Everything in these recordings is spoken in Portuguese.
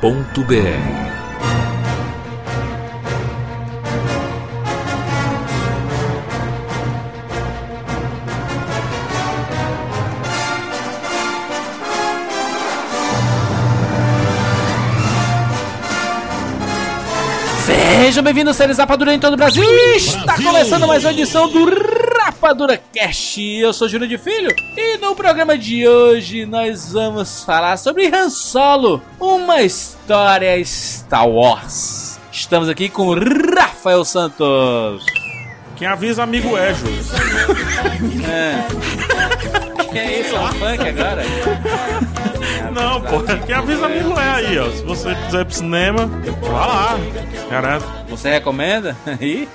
Cinemacomrapadura.com.br Sejam bem-vindos, seres Rapadura em todo o Brasil. Está começando mais uma edição do Rapadura Cast. Eu sou Júlio de Filho e no programa de hoje nós vamos falar sobre Han Solo, uma história Star Wars. Estamos aqui com Rafael Santos. Quem avisa, amigo é, Júlio. É. Que é isso, é um funk agora? Não, pô, quem avisa, amigo é aí, ó. Se você quiser ir pro cinema, vá lá. Garanto. Você recomenda? Ih,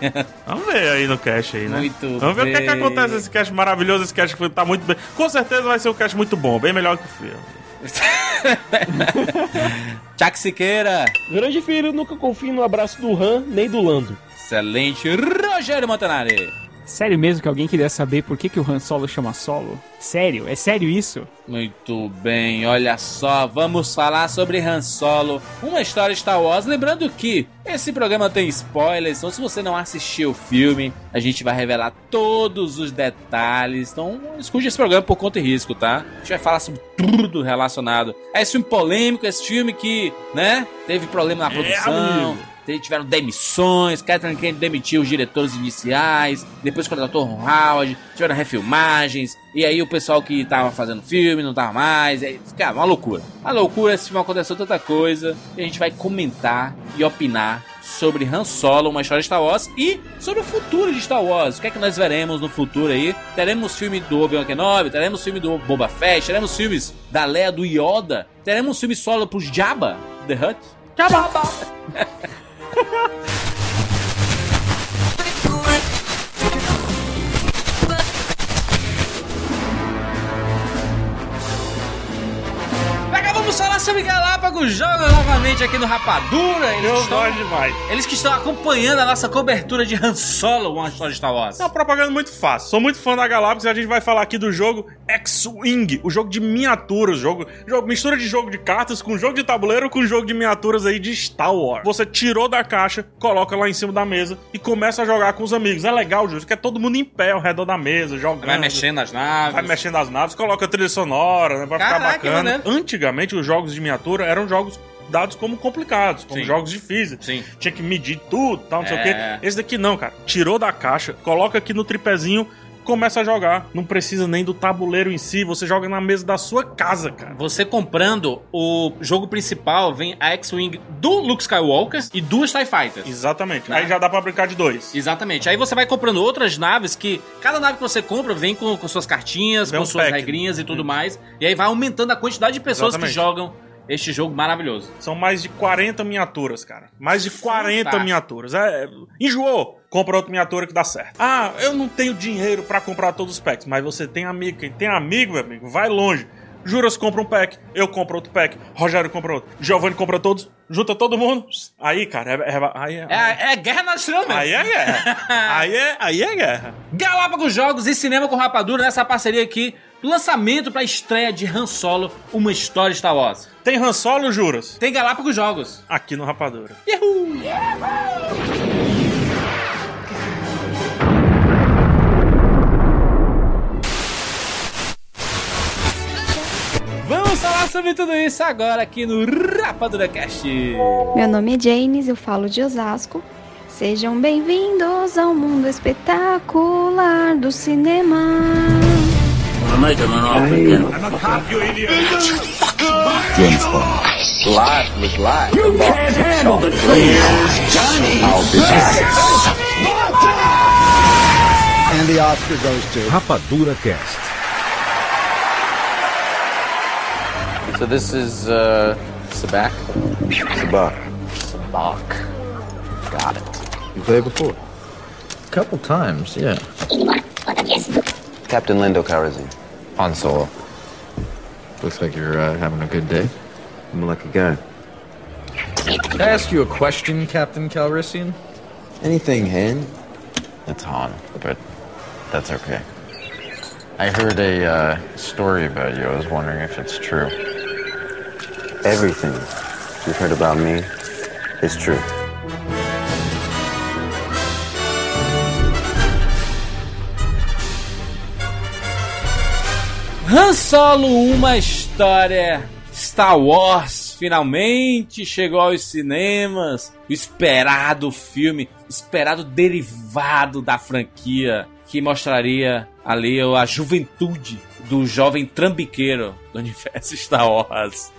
Vamos ver aí no cast aí, né? Muito Vamos ver o que, é que bem. acontece nesse cast maravilhoso. Esse cast que tá muito bem. Com certeza vai ser um cast muito bom, bem melhor que o filme. Tchak Siqueira. Grande filho, nunca confio no abraço do Han nem do Lando. Excelente. Rogério Montanari. Sério mesmo que alguém queria saber por que, que o Han Solo chama Solo? Sério? É sério isso? Muito bem, olha só, vamos falar sobre Han Solo, uma história Star Wars. Lembrando que esse programa tem spoilers, então se você não assistiu o filme, a gente vai revelar todos os detalhes. Então escute esse programa por conta e risco, tá? A gente vai falar sobre tudo relacionado a esse filme polêmico, esse filme que, né, teve problema na produção. amigo. Tiveram demissões, Catherine Kennedy demitiu os diretores iniciais, depois contratou Ron Howard, tiveram refilmagens, e aí o pessoal que tava fazendo filme não tava mais, aí ficava uma loucura. Uma loucura, esse filme aconteceu tanta coisa, e a gente vai comentar e opinar sobre Han Solo, uma história de Star Wars, e sobre o futuro de Star Wars. O que é que nós veremos no futuro aí? Teremos filme do Obi-Wan Kenobi, teremos filme do Boba Fett, teremos filmes da Leia do Yoda, teremos filme solo pros Jabba, The Hutt. Agora 哈 哈 sobre Galápagos Jogos novamente aqui no Rapadura. Eles, Eu estão, gosto demais. eles que estão acompanhando a nossa cobertura de Han Solo, uma história de Star Wars. É uma propaganda muito fácil. Sou muito fã da Galápagos e a gente vai falar aqui do jogo X-Wing, o jogo de miniaturas, jogo, jogo mistura de jogo de cartas com jogo de tabuleiro com jogo de miniaturas aí de Star Wars. Você tirou da caixa, coloca lá em cima da mesa e começa a jogar com os amigos. É legal, Júlio, que é todo mundo em pé ao redor da mesa, jogando. Vai mexendo nas naves. Vai mexendo nas naves, coloca trilha sonora, né? Vai Caraca, ficar bacana. Antigamente, os jogos de miniatura eram jogos dados como complicados, como Sim. jogos difíceis. Sim. Tinha que medir tudo, tal, não sei o É. quê. Esse daqui não, cara. Tirou da caixa, coloca aqui no tripézinho, começa a jogar. Não precisa nem do tabuleiro em si, você joga na mesa da sua casa, cara. Você comprando o jogo principal, vem a X-Wing do Luke Skywalker e duas TIE Fighters. Exatamente. Né? Aí já dá pra brincar de dois. Exatamente. Aí você vai comprando outras naves que cada nave que você compra vem com, com suas cartinhas, Vem com um suas pack. regrinhas e tudo mais. E aí vai aumentando a quantidade de pessoas Exatamente. que jogam este jogo maravilhoso. São mais de 40 miniaturas, cara. Mais de 40 Fantástico. miniaturas. É, enjoou. Compra outra miniatura que dá certo. Ah, eu não tenho dinheiro pra comprar todos os packs, mas você tem amigo. Quem tem amigo, meu amigo, vai longe. Juras compra um pack, eu compro outro pack, Rogério compra outro, Giovanni compra todos, junta todo mundo. Aí, cara, é, é- aí, é, É, é guerra nacional mesmo. aí é guerra. aí, é, aí é guerra. Galápagos Jogos e Cinema com Rapadura nessa parceria aqui. Lançamento para estreia de Han Solo, uma história Star Wars. Tem Han Solo, Juras? Tem Galápagos Jogos. Aqui no Rapadura. Yahoo! Vamos falar sobre tudo isso agora aqui no Rapadura Cast. Meu nome é Janes, eu falo de Osasco. Sejam bem-vindos ao mundo espetacular do cinema. I made him an offer. I'm a cop, you idiot. James Bond. Life was life. You can't handle the truth. Johnny. How did you And the Oscar goes to Rapadura Cast. So this is uh, Sabak. Sabak. Sabak. Got it. You played before? A couple times, yeah. Captain Lando Calrissian. On Solo. Looks like you're uh, having a good day. I'm a lucky guy. Can I ask you a question, Captain Calrissian? Anything, Han? It's Han, but that's okay. I heard a uh, story about you. I was wondering if it's true. Everything you've heard about me is true. Han Solo, uma história. Star Wars finalmente chegou aos cinemas. O esperado filme, esperado derivado da franquia que mostraria ali a juventude do jovem trambiqueiro do universo Star Wars,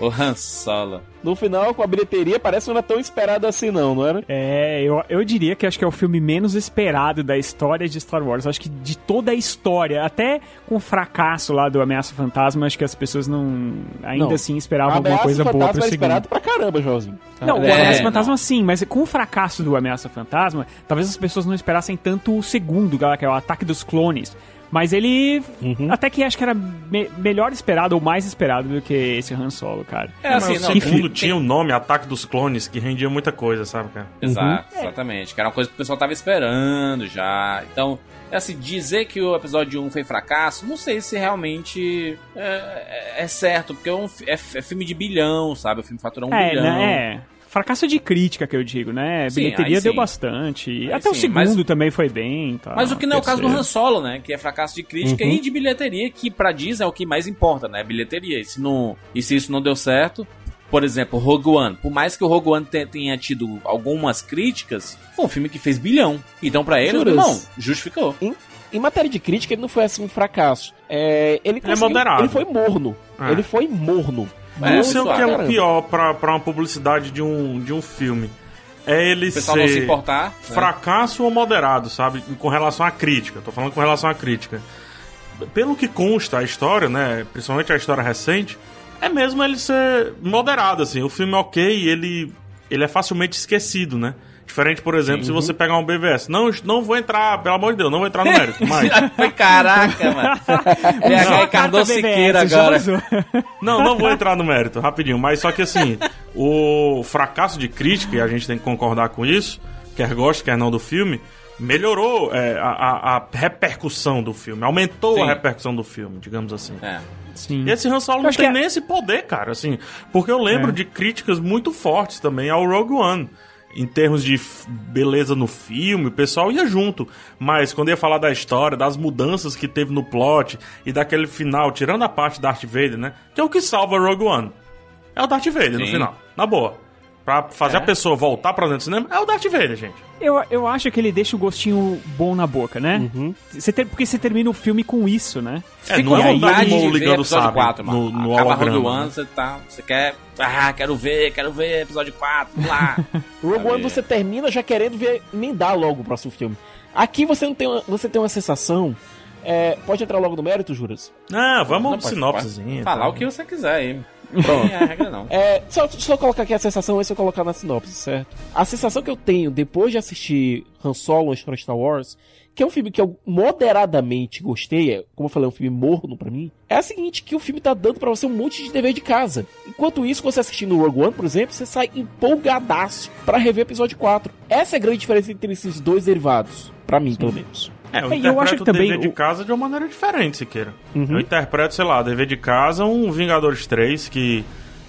o Han Solo. No final, com a bilheteria, parece que não era tão esperado assim, não, não era? É, eu, eu diria que acho que é o filme menos esperado da história de Star Wars. Acho que de toda a história, até com o fracasso lá do Ameaça Fantasma, acho que as pessoas não ainda Não. assim esperavam alguma Ameaça coisa boa Fantasma pro segundo. esperado pra caramba, Joãozinho. Não, o É, Ameaça não. Fantasma sim, mas com o fracasso do Ameaça Fantasma, talvez as pessoas não esperassem tanto o segundo, que é o Ataque dos Clones. Mas ele Uhum. até que acho que era me- melhor esperado ou mais esperado do que esse Han Solo, cara. É Mas assim, o não, segundo tem- tinha o nome Ataque dos Clones, que rendia muita coisa, sabe, cara? Exato, exatamente. Que era uma coisa que o pessoal tava esperando já. Então, assim, dizer que o episódio 1 foi fracasso, não sei se realmente é, é- é certo, porque é, um é é filme de bilhão, sabe? O filme faturou um é, bilhão. né? É. Fracasso de crítica que eu digo, né? Sim, Bilheteria deu bastante. Aí Até o sim, segundo mas- também foi bem. Tá, Mas o que não é o caso do. Han Solo, né? Que é fracasso de crítica Uhum. e de bilheteria, que pra Disney é o que mais importa, né? Bilheteria. E se, não, e se isso não deu certo, por exemplo, Rogue One. Por mais que o Rogue One te- tenha tido algumas críticas, foi um filme que fez bilhão. Então, pra ele, não, justificou. Em, em matéria de crítica, ele não foi assim um fracasso. É, ele, é conseguiu- moderado. Ele foi morno. É. Ele foi morno. É, não sei o que é o pior pra, pra uma publicidade de um, de um filme. É ele O pessoal não se ser importar. né? fracasso ou moderado, sabe? Com relação à crítica. Tô falando com relação à crítica. Pelo que consta a história, né? Principalmente a história recente, é mesmo ele ser moderado, assim. O filme é ok, ele, ele é facilmente esquecido, né? Diferente, por exemplo, se você pegar um BVS. Não, não vou entrar, pelo amor de Deus, não vou entrar no mérito, mas. Foi caraca, mano. PH Cardoso Siqueira agora. Não, não vou entrar no mérito, rapidinho. Mas só que assim, o fracasso de crítica, e a gente tem que concordar com isso, quer goste, quer não do filme, melhorou é, a, a- a repercussão do filme, aumentou Sim. a repercussão do filme, digamos assim. É. Sim. E esse Han Solo não tem que é- nem esse poder, cara, assim, porque eu lembro É. de críticas muito fortes também ao Rogue One. Em termos de beleza no filme, o pessoal ia junto. Mas quando ia falar da história, das mudanças que teve no plot e daquele final, tirando a parte Darth Vader, né? Que é o que salva Rogue One. É o Darth Vader no Sim. final. Na boa. Pra fazer É. a pessoa voltar pra dentro do cinema, é o Darth Vader, gente. Eu, eu acho que ele deixa o gostinho bom na boca, né? Uhum. Você ter- porque você termina o filme com isso, né? É, Fica não é vontade de ver ligando sabre 4, mano. no, no Acaba Rogue holograma. One, você tá. Você quer. Ah, quero ver, quero ver episódio 4, vamos lá. Rogue One Sabe? você termina já querendo ver, emendar logo o próximo filme. Aqui você não tem uma, você tem uma sensação. é, pode entrar logo no mérito, Juras? Ah, vamos Não, um sinopsezinho. Falar tá? o que você quiser aí. Pronto. Não é a regra, não. É, só, só colocar aqui a sensação antes eu colocar na sinopse, certo? A sensação que eu tenho depois de assistir Han Solo, a história de Star Wars, que é um filme que eu moderadamente gostei, é, como eu falei, é um filme morno pra mim, é a seguinte, que o filme tá dando pra você um monte de dever de casa. Enquanto isso, quando você assistindo Rogue One, por exemplo, você sai empolgadaço pra rever o episódio 4. Essa é a grande diferença entre esses dois derivados, pra mim, pelo menos. É, eu É, eu interpreto acho que o também dever de o- casa de uma maneira diferente, Siqueira. Uhum. Eu interpreto, sei lá, dever de casa um Vingadores 3 que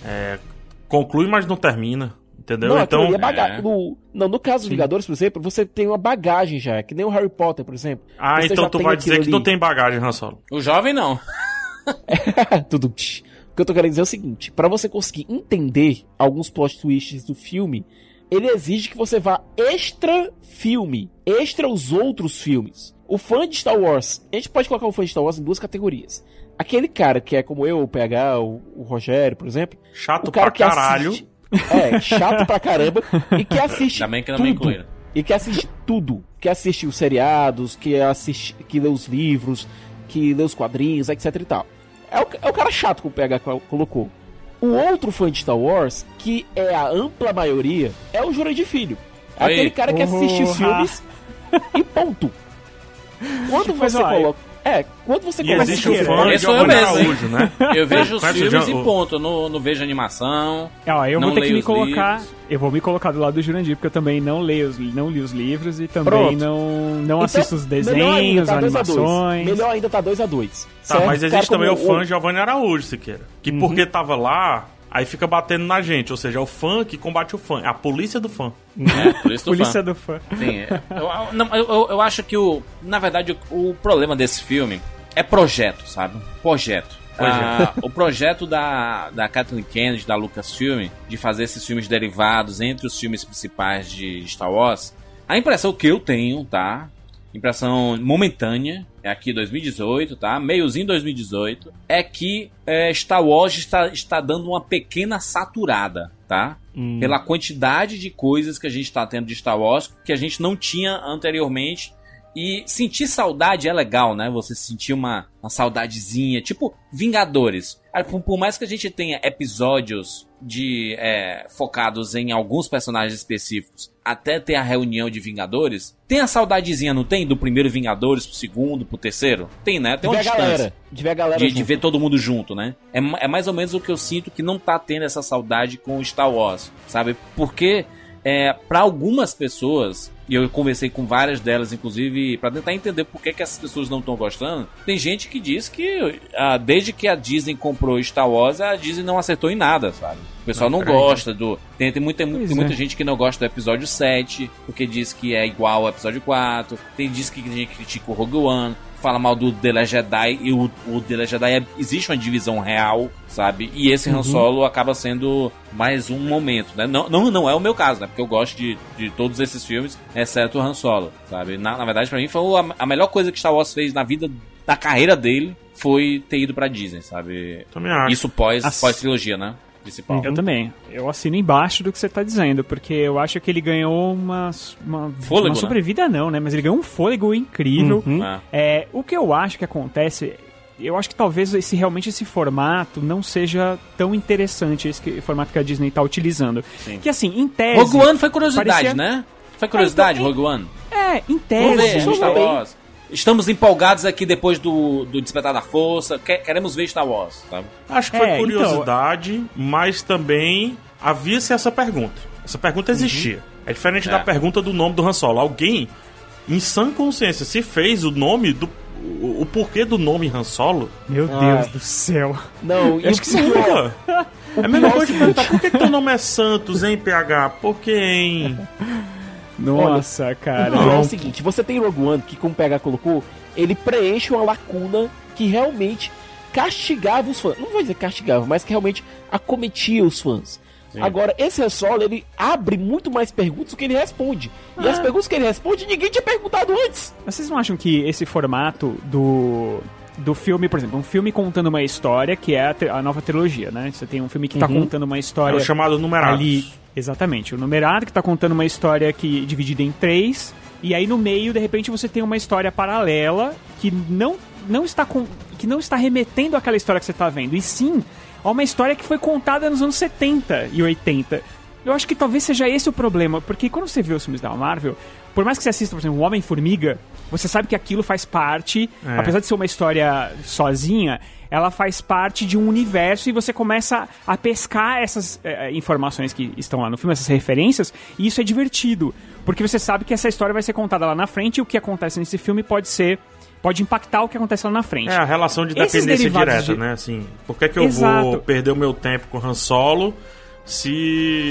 é, conclui, mas não termina. Entendeu? Não, então, é baga- é. no, não, no caso dos Vingadores, por exemplo, você tem uma bagagem já, é que nem o Harry Potter, por exemplo. ah, Você então já tu tem vai dizer que não tem bagagem, Han Solo. O jovem não. Tudo. tch. O que eu tô querendo dizer é o seguinte: pra você conseguir entender alguns plot twists do filme, ele exige que você vá extra filme, extra os outros filmes. O fã de Star Wars, a gente pode colocar o fã de Star Wars em duas categorias. Aquele cara que é como eu, o PH, o, o Rogério, por exemplo. Chato o cara pra que caralho. assiste. É, chato pra caramba. E que assiste. Ainda bem que não tudo. me incluíram. E que assiste tudo. Que assiste os seriados, que assiste, que lê os livros, que lê os quadrinhos, etc e tal. É o, é o cara chato que o PH colo- colocou. O outro fã de Star Wars, que é a ampla maioria, é o Jurandir Filho. É aquele cara que assiste os filmes e ponto. Quando Mas, você coloca. É, quando você coloca. existe o fã de esse sou eu Giovanni mesmo? Araújo, né? Eu vejo os o filmes e ponto. Eu não, não vejo animação. Ó, eu Não vou ter que me colocar. livros. Eu vou me colocar do lado do Jurandir, porque eu também não leio, os- não li os livros e também Pronto. não, não Então, assisto os melhor ainda, desenhos, tá dois a dois. animações. Melhor ainda tá 2x2. Tá, mas existe também o fã Giovanni Araújo, Siqueira. Que Uhum. porque tava lá, aí fica batendo na gente. Ou seja, é o fã que combate o fã. É a polícia do fã. É, por isso do Polícia fã. do fã. Sim, é. eu, eu- não, eu, eu- eu acho que o. Na verdade, o, o problema desse filme é projeto, sabe? Projeto. Ah, o projeto da, da Kathleen Kennedy, da Lucasfilm, de fazer esses filmes derivados entre os filmes principais de Star Wars, a impressão que eu tenho, tá? Impressão momentânea, é aqui 2018, tá? Meiozinho 2018, é que é, Star Wars está, está dando uma pequena saturada, tá? Pela quantidade de coisas que a gente está tendo de Star Wars que a gente não tinha anteriormente. E sentir saudade é legal, né? Você sentir uma, uma saudadezinha, tipo Vingadores. Por, mais que a gente tenha episódios de é, focados em alguns personagens específicos, até ter a reunião de Vingadores, tem a saudadezinha, não tem? Do primeiro Vingadores pro segundo, pro terceiro? Tem, né? Tem De uma distância galera. De ver a galera. de, de ver todo mundo junto, né? É, é mais ou menos o que eu sinto que não tá tendo essa saudade com Star Wars, sabe? Porque é, para algumas pessoas, e eu conversei com várias delas, inclusive, pra tentar entender por que, que essas pessoas não estão gostando, tem gente que diz que ah, desde que a Disney comprou Star Wars, a Disney não acertou em nada, sabe? O pessoal não, gosta do. Tem, tem muita, tem Pois muita é. gente que não gosta do episódio 7, porque diz que é igual ao episódio 4. Tem diz que tem gente critica o Rogue One, fala mal do The Last Jedi, e o, o The Last Jedi é- existe uma divisão real, sabe? E esse Han Solo acaba sendo mais um momento, né? Não, não, não é o meu caso, né? Porque eu gosto de, de todos esses filmes, exceto o Han Solo, sabe? Na, na verdade, pra mim, foi a, a melhor coisa que Star Wars fez na vida, da carreira dele, foi ter ido pra Disney, sabe? Também acho. Isso pós, As- pós trilogia, né? Principal. Eu também. Eu assino embaixo do que você tá dizendo, porque eu acho que ele ganhou uma, uma, Fôlego, uma né? sobrevida, não, né? Mas ele ganhou um fôlego incrível. Ah. É, o que eu acho que acontece, eu acho que talvez esse realmente esse formato não seja tão interessante, esse que- formato que a Disney tá utilizando. Sim. Que assim, em tese. Rogue One foi curiosidade, parecia- né? Foi curiosidade, então, Rogue One. É, em Vamos tese. ver, Vamos Star ver. Wars. Estamos empolgados aqui depois do, do Despertar da Força. Que- queremos ver Star Wars, sabe? Acho que foi É, então- curiosidade, mas também havia-se essa pergunta. Essa pergunta existia. É diferente da É. pergunta do nome do Han Solo. Alguém, em sã consciência, se fez o nome do. O, o porquê do nome Han Solo? Meu Ah. Deus do céu. Não, e Acho o que pior, Nunca. É a mesma coisa de perguntar por que, que teu nome é Santos, hein, PH? Por que, hein? Nossa, o cara. pior é o Não. seguinte, você tem Rogue One, que como o PH colocou, ele preenche uma lacuna que realmente castigava os fãs. Não vou dizer castigava, mas que realmente acometia os fãs. Agora, esse Han Solo, ele abre muito mais perguntas do que ele responde. E as perguntas que ele responde, ninguém tinha perguntado antes. Vocês não acham que esse formato do, do filme, por exemplo, um filme contando uma história, que é a, a nova trilogia, né? Você tem um filme que tá contando uma É história o chamado numerado. ali. Exatamente, o numerado que tá contando uma história que dividida em três. E aí no meio, de repente, você tem uma história paralela que não, não está com, que não está remetendo àquela história que você tá vendo. E sim, a uma história que foi contada nos anos 70 e 80. Eu acho que talvez seja esse o problema, porque quando você vê os filmes da Marvel, por mais que você assista, por exemplo, o Homem-Formiga, você sabe que aquilo faz parte, É. apesar de ser uma história sozinha, ela faz parte de um universo e você começa a pescar essas eh, informações que estão lá no filme, essas referências, e isso é divertido, porque você sabe que essa história vai ser contada lá na frente e o que acontece nesse filme pode ser pode impactar o que acontece lá na frente. É a relação de dependência direta, de- né? Assim, por que, que eu Exato. vou perder o meu tempo com Han Solo se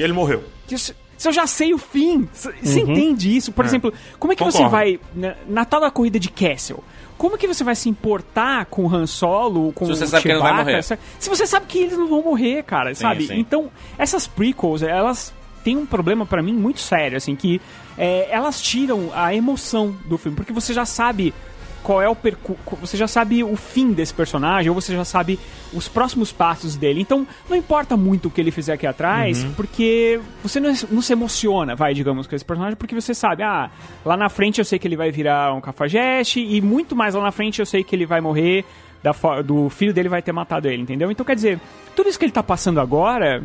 ele morreu? que se eu já sei o fim, você entende isso? Por É. exemplo, como é que você Concordo. vai na, na tal da corrida de Castle? Como que você vai se importar com o Han Solo, com Se você o sabe que ele não vai Chewbacca, morrer. se- você sabe que eles não vão morrer, cara, sabe? sim. Então, essas prequels, elas têm um problema pra mim muito sério, assim, que é, elas tiram a emoção do filme, porque você já sabe qual é o percurso, você já sabe o fim desse personagem, ou você já sabe os próximos passos dele. Então, não importa muito o que ele fizer aqui atrás, porque você não, não se emociona, vai, digamos, com esse personagem, porque você sabe, ah, lá na frente eu sei que ele vai virar um cafajeste, e muito mais lá na frente eu sei que ele vai morrer da do filho dele vai ter matado ele, entendeu? Então quer dizer, tudo isso que ele tá passando agora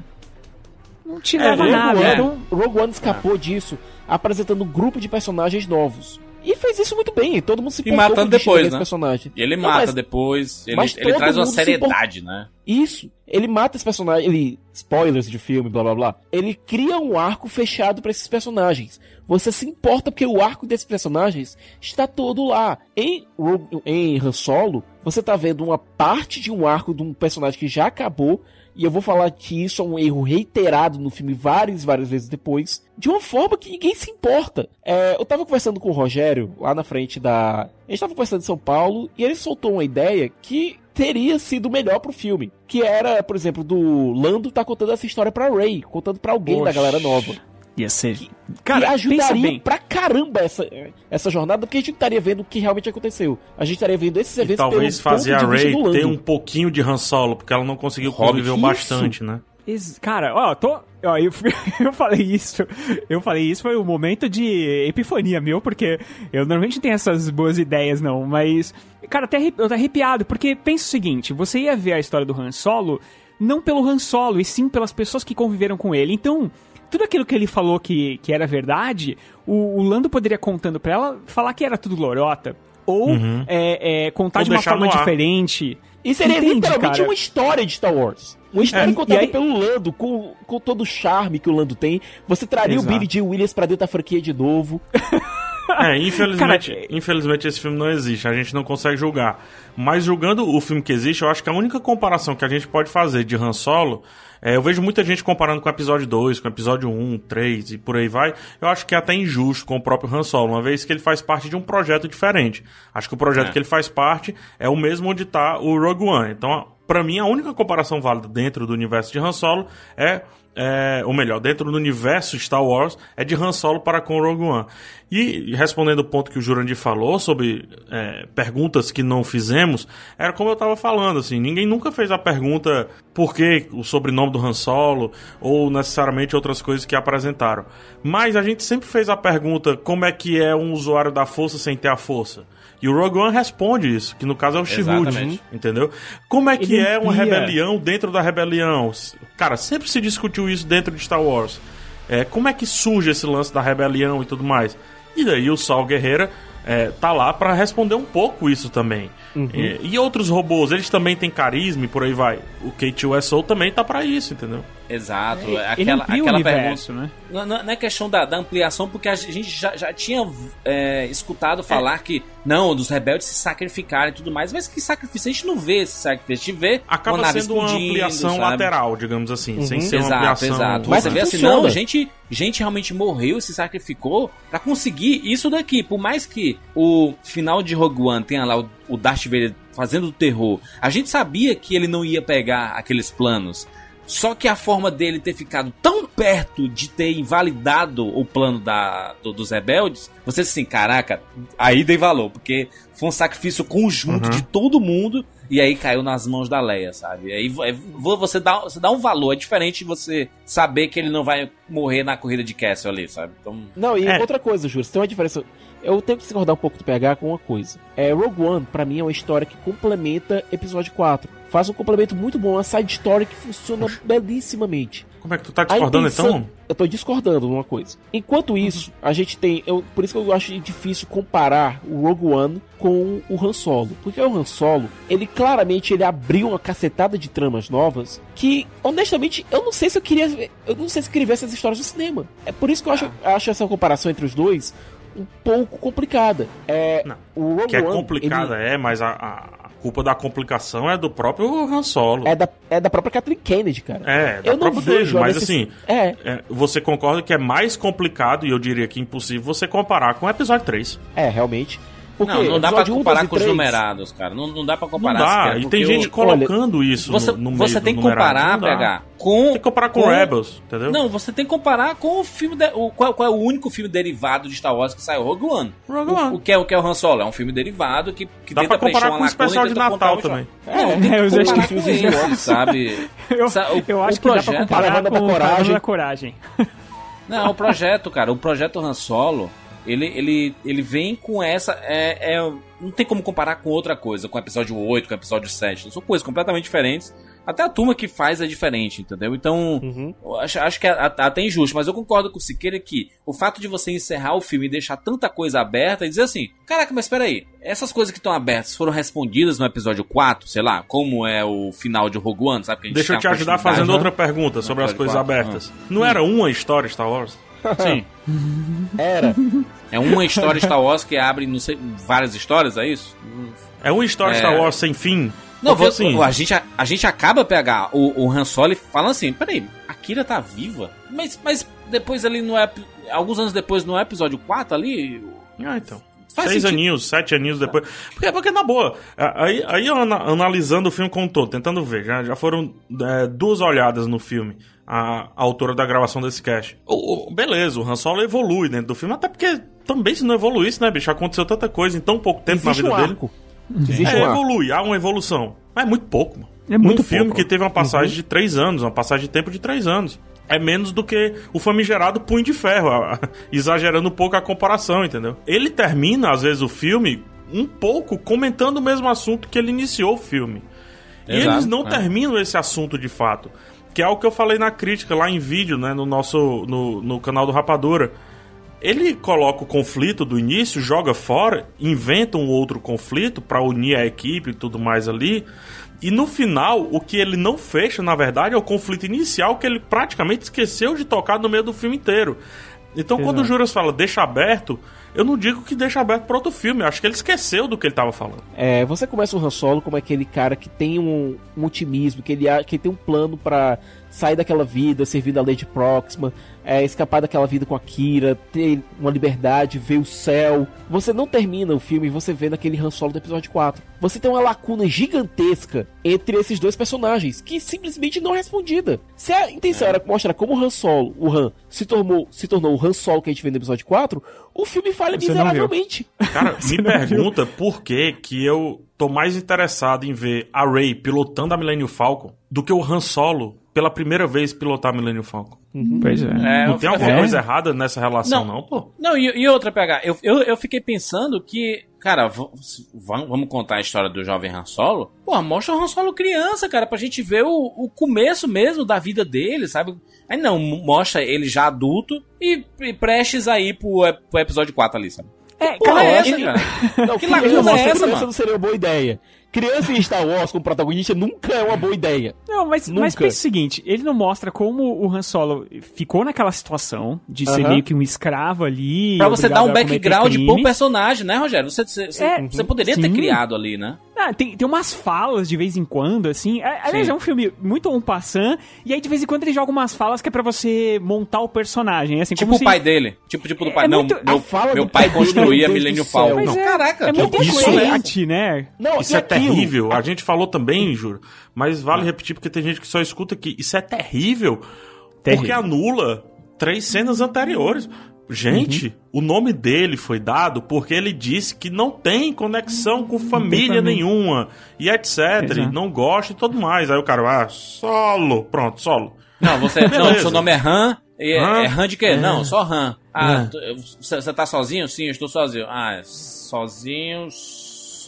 não te leva a Rogue nada. One, Então, Rogue One escapou disso, apresentando um grupo de personagens novos. E fez isso muito bem, todo mundo se E matando depois, né? personagem. E ele Não, mata mas- depois, ele, mas ele traz uma seriedade, né? Isso. Ele mata esse personagem, ele spoilers de filme, blá blá blá. Ele cria um arco fechado pra esses personagens. Você se importa porque o arco desses personagens está todo lá. Em em Han Solo, você tá vendo uma parte de um arco de um personagem que já acabou e eu vou falar que isso é um erro reiterado no filme várias, várias vezes depois, de uma forma que ninguém se importa. É, eu tava conversando com o Rogério lá na frente da. A gente tava conversando em São Paulo e ele soltou uma ideia que teria sido melhor pro filme. Que era, por exemplo, do Lando tá contando essa história pra Ray, contando pra alguém da Poxa. galera nova. Ia ser. Cara, pensa ajudaria pra caramba essa, essa jornada, porque a gente estaria vendo o que realmente aconteceu. A gente estaria vendo esses E eventos talvez pelo ponto fazer a Ray ter um pouquinho de Han Solo, porque ela não conseguiu conviver Isso. bastante, né? Cara, ó, tô. Ó, eu, eu falei isso. Eu falei isso, foi um momento de epifania meu, porque eu normalmente não tenho essas boas ideias, não. Mas, cara, até eu tô arrepiado, porque pensa o seguinte: você ia ver a história do Han Solo, não pelo Han Solo, e sim pelas pessoas que conviveram com ele. Então. Tudo aquilo que ele falou que, que era verdade, o, o Lando poderia contando pra ela falar que era tudo lorota. Ou é, é, contar Ou de uma forma diferente. E seria Entende, literalmente cara? uma história de Star Wars. Uma história É, contada aí- pelo Lando, com, com todo o charme que o Lando tem. Você traria Exato. o Billy D. Williams pra dentro da franquia de novo. É, infelizmente, Cara, infelizmente esse filme não existe, a gente não consegue julgar. Mas julgando o filme que existe, eu acho que a única comparação que a gente pode fazer de Han Solo, é, eu vejo muita gente comparando com o episódio 2, com o episódio 1, 3 e por aí vai. Eu acho que é até injusto com o próprio Han Solo, uma vez que ele faz parte de um projeto diferente. Acho que o projeto É. que ele faz parte é o mesmo onde tá o Rogue One. Então, pra mim, a única comparação válida dentro do universo de Han Solo é é, ou melhor, dentro do universo Star Wars, é de Han Solo para com Rogue One. E respondendo o ponto que o Jurandir falou sobre é, perguntas que não fizemos, era como eu estava falando, assim, ninguém nunca fez a pergunta por que o sobrenome do Han Solo, ou necessariamente outras coisas que apresentaram. Mas a gente sempre fez a pergunta como é que é um usuário da força sem ter a força. E o Rogue One responde isso, que no caso é o Shihud, entendeu? Como é que Ele é uma amplia. rebelião dentro da rebelião? Cara, sempre se discutiu isso dentro de Star Wars. É, como é que surge esse lance da rebelião e tudo mais? E daí o Saul Guerreira é, tá lá pra responder um pouco isso também. É, e outros robôs, eles também têm carisma e por aí vai. O K2SO também tá pra isso, entendeu? Exato. Ele aquela amplia o aquela universo, pergunta. né? Não, não- não é questão da, da ampliação, porque a gente já, já tinha é, escutado falar que não, dos rebeldes se sacrificarem e tudo mais, mas que sacrifício? A gente não vê esse sacrifício, a gente vê Acaba uma sendo uma ampliação sabe? lateral, digamos assim, sem ser uma Exato, ampliação. exato. Mas Você vê assim, não, gente, gente realmente morreu, se sacrificou pra conseguir isso daqui. Por mais que o final de Rogue One tenha lá o, o Darth Vader fazendo o terror, a gente sabia que ele não ia pegar aqueles planos. Só que a forma dele ter ficado tão perto de ter invalidado o plano da, do- dos rebeldes, você assim, caraca, aí dei valor, porque foi um sacrifício conjunto de todo mundo e aí caiu nas mãos da Leia, sabe? Aí vo- é- vo- você dá, você dá um valor, é diferente você saber que ele não vai morrer na corrida de Castle ali, sabe? Então, Não, e É. outra coisa, Júlio, tem uma diferença. Eu tenho que discordar um pouco do PH com uma coisa. É, Rogue One, pra mim, é uma história que complementa episódio 4. Faz um complemento muito bom, uma side story que funciona belíssimamente. Como é que tu tá discordando intenção- então? Eu tô discordando numa coisa. Enquanto isso, a gente tem. Eu, por isso que eu acho difícil comparar o Rogue One com o Han Solo. Porque o Han Solo, ele claramente ele abriu uma cacetada de tramas novas que, honestamente, eu não sei se eu queria. ver- Eu não sei se eu queria ver essas histórias no cinema. É por isso que eu acho, acho essa comparação entre os dois um pouco complicada. É, Não. o Rogue Que é One, complicada, ele é, mas a, a- culpa da complicação é do próprio Han Solo. é, da, é da própria Kathleen Kennedy, cara. É, da eu não vejo mas assim, É, é, você concorda que é mais complicado, e eu diria que impossível, você comparar com o episódio 3. é, realmente. Porque não, não dá pra comparar com os numerados, cara. Não, não dá pra Não comparar. dá, sequer, e tem gente o- colocando isso Você, no, no meio você tem que comparar, Não dá. PH, com. Tem que comparar com, Rebels, entendeu? Não, você tem que comparar com o filme. de- o, qual, qual é o único filme derivado de Star Wars que saiu? Rogue One. Rogue O, One. o que, é, o que é o Han Solo? É um filme derivado que, que Dá tenta pra comparar com o especial de Natal também. história. Não, tem É, os que com de esse, Wars. sabe? Eu, Sa- o- eu acho o que dá pra projeto- comparar com o Coragem. Não, o projeto, cara, o projeto Han Solo, ele, ele, ele vem com essa. É, é, não tem como comparar com outra coisa, com o episódio 8, com o episódio 7. São coisas completamente diferentes. Até a turma que faz é diferente, entendeu? Então, Uhum. eu acho, acho que é até injusto, mas eu concordo com o Siqueira que o fato de você encerrar o filme e deixar tanta coisa aberta e dizer assim: caraca, mas peraí, essas coisas que estão abertas foram respondidas no episódio 4, sei lá, como é o final de Rogue One, sabe? Que a gente Deixa eu te ajudar fazendo outra pergunta sobre as coisas falar. abertas. Não era uma história Star Wars? Sim. Era. É uma história Star Wars que abre, não sei, várias histórias, é isso? É uma história É. Star Wars sem fim? Não, vou- assim, a, gente, a, a gente acaba pegar o, o Han Solo e falando assim, peraí, a Kira tá viva? Mas, mas depois ali no ep- alguns anos depois no episódio 4 ali, Ah, então. Faz Seis sentido. aninhos, sete aninhos depois. Porque, porque na boa, aí, aí eu ana- analisando o filme como um todo, tentando ver, já, já foram é, duas olhadas no filme, a, a autora da gravação desse cast. O, o- beleza, o Han Solo evolui dentro do filme, até porque também se não evoluísse, né, bicho? Aconteceu tanta coisa em tão pouco tempo Existe na um vida dele. arco. Existe É, um arco. evolui, há uma evolução. Mas é muito pouco, mano. É muito Num filme pouco. que teve uma passagem de três anos, uma passagem de tempo de três anos. É menos do que o famigerado punho de ferro, exagerando um pouco a comparação, entendeu? Ele termina, às vezes, o filme um pouco comentando o mesmo assunto que ele iniciou o filme. E Exato, eles não é. terminam esse assunto de fato. Que é o que eu falei na crítica lá em vídeo, né? No nosso. no, no canal do Rapadura. Ele coloca o conflito do início, joga fora, inventa um outro conflito pra unir a equipe e tudo mais ali. E no final, o que ele não fecha, na verdade, é o conflito inicial que ele praticamente esqueceu de tocar no meio do filme inteiro. Então, quando o Juras fala deixa aberto, eu não digo que deixa aberto para outro filme. Eu acho que ele esqueceu do que ele tava falando. É, você começa o Han Solo como aquele cara que tem um, um otimismo, que ele, que tem um plano pra sair daquela vida, servir da Lady Proxima, é, escapar daquela vida com a Kira, ter uma liberdade, ver o céu. Você não termina o filme e você vê naquele Han Solo do episódio 4. Você tem uma lacuna gigantesca entre esses dois personagens, que simplesmente não é respondida. Se a intenção era mostrar como o Han Solo, o Han, se tornou, se tornou o Han Solo que a gente vê no episódio 4, o filme falha Você viu. miseravelmente. Cara, me pergunta por que que eu tô mais interessado em ver a Rey pilotando a Millennium Falcon do que o Han Solo pela primeira vez pilotar a Millennium Falcon. Pois é. É, não eu- tem alguma é. coisa errada nessa relação, Não. não, pô. Não, e, e outra, PH, eu, eu, eu fiquei pensando que, cara, vamos contar a história do jovem Han Solo? Pô, mostra o Han Solo criança, cara, pra gente ver o, o começo mesmo da vida dele, sabe? Aí não, mo- mostra ele já adulto e, e prestes aí pro, pro episódio 4 ali, sabe? É, Porra, cara, é essa, ele- cara? Não, Que lacuna é essa, mano? não seria uma boa ideia. Criança em Star Wars como protagonista nunca é uma boa ideia. Não, mas, mas pensa o seguinte, ele não mostra como o Han Solo ficou naquela situação de ser Aham. meio que um escravo ali. Pra você dar um background pro personagem, né, Rogério? Você, você, É, você poderia ter sim. criado ali, né? Ah, tem, tem umas falas de vez em quando, assim. A- Aliás, Sim. é um filme muito on passant. E aí, de vez em quando, ele joga umas falas que é pra você montar o personagem. Assim, Tipo como o se- pai dele. Tipo, tipo do É pai. não, muito- a meu, fala meu do pai construía Millennium. Falcon. É, caraca. é muito isso incoerente, né? Não, Isso e é aquilo? Terrível. A gente falou também, juro. Mas vale repetir porque tem gente que só escuta aqui. Isso é terrível. Porque Terrível. anula três cenas anteriores. Gente, Uhum. o nome dele foi dado porque ele disse que não tem conexão com família família. nenhuma. E etc. Exato. E não gosta e tudo mais. Aí o cara, ah, solo. Póronto, solo. Não, você. não, seu nome é Han. E é, Han? é Han de quê? Não, só Han. Ah, É. tu- você você tá sozinho? Sim, eu estou sozinho. Ah, é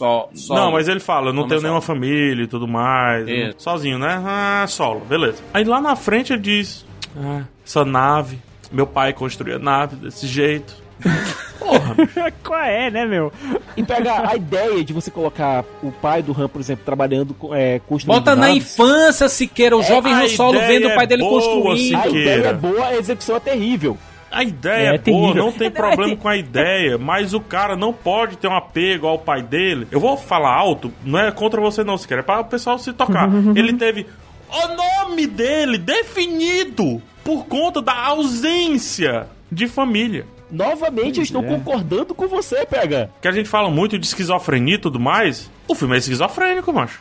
sozinho. Só. só Não, mas ele fala, eu não tenho nenhuma família e tudo mais. Isso. Sozinho, né? Ah, solo, beleza. Aí lá na frente ele diz: Ah, essa nave, meu pai construía nave desse jeito. Porra, Qual é, né, meu? E pega a ideia de você colocar o pai do Han, por exemplo, trabalhando, com- é, construindo Bota na infância, Siqueira, o jovem a Han Solo vendo o pai dele é boa, construindo. A Siqueira. ideia é boa, a execução é terrível. A ideia É é, boa, terrível. não tem É, problema é- com a ideia, mas o cara não pode ter um apego ao pai dele. Eu vou falar alto, não é contra você não, Siqueira, é para o pessoal se tocar. ele teve o nome dele definido por conta da ausência de família. Novamente, eu estou é. concordando com você, pega. que a gente fala muito de esquizofrenia e tudo mais, o filme é esquizofrênico, macho.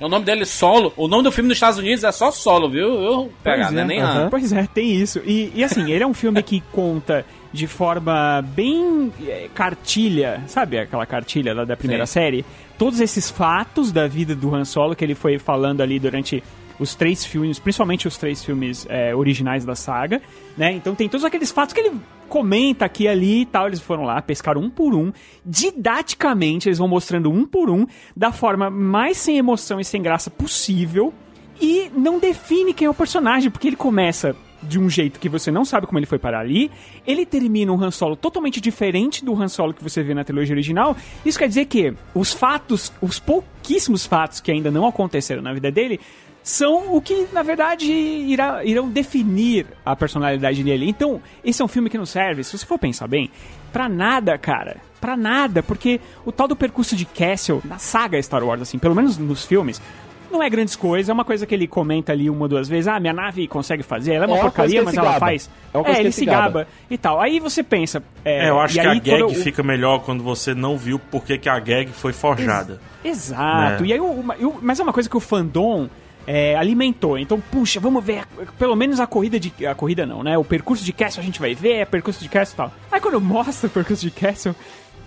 O nome dele é Solo. O nome do filme nos Estados Unidos é só Solo, viu? Eu pegar, Pois né? é, Nem aham. Han. Pois é, tem isso. E, e assim, ele é um filme que conta de forma bem é, cartilha, sabe aquela cartilha lá da primeira Sim. série? Todos esses fatos da vida do Han Solo que ele foi falando ali durante os três filmes, principalmente os três filmes é, originais da saga, né? Então tem todos aqueles fatos que ele comenta aqui ali e tal. Eles foram lá, pescaram um por um. Didaticamente, eles vão mostrando um por um, da forma mais sem emoção e sem graça possível. E não define quem é o personagem, porque ele começa de um jeito que você não sabe como ele foi parar ali. Ele termina um Han Solo totalmente diferente do Han Solo que você vê na trilogia original. Isso quer dizer que os fatos, os pouquíssimos fatos que ainda não aconteceram na vida dele, são o que, na verdade, irá, irão definir a personalidade dele. Então, esse é um filme que não serve, se você for pensar bem, pra nada, cara. Pra nada, porque o tal do percurso de Castle, na saga Star Wars, assim, pelo menos nos filmes, não é grandes coisas, é uma coisa que ele comenta ali uma ou duas vezes. Ah, minha nave consegue fazer, ela é uma É porcaria, que mas ela gaba. faz. É É, que ele se gaba. e tal. Aí você pensa. É, É, eu acho e que a aí gag quando o- fica melhor quando você não viu porque que a gag foi forjada. Exato. Né? E aí, o- o- mas é uma coisa que o fandom é, alimentou. Então, puxa, vamos ver. Pelo menos a corrida de. A corrida não, né? O percurso de Castle a gente vai ver, é percurso de Castle e tal. Aí quando mostra o percurso de Castle,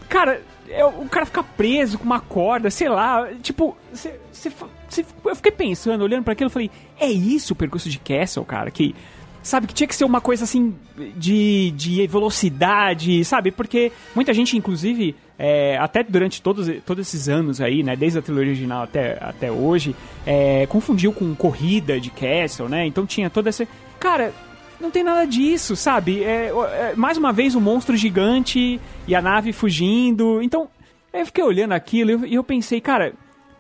cara, é, o cara fica preso com uma corda, sei lá. Tipo, eu fiquei pensando, olhando pra aquilo, eu falei, é isso o percurso de Castle, cara? Que. Sabe, que tinha que ser uma coisa assim de, de velocidade, sabe? Porque muita gente, inclusive, é, até durante todos, todos esses anos aí, né? Desde a trilogia original até, até hoje, é, confundiu com corrida de Castle, né? Então tinha toda essa. Cara, não tem nada disso, sabe? É, o- é, mais uma vez um monstro gigante e a nave fugindo. Então, eu fiquei olhando aquilo e eu, eu pensei, cara,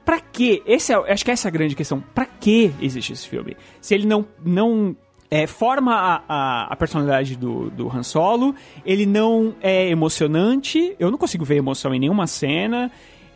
pra quê? Esse é, acho que essa é a grande questão. Pra que existe esse filme? Se ele não, não é, forma a, a, a personalidade do, do Han Solo, ele não é emocionante, eu não consigo ver emoção em nenhuma cena.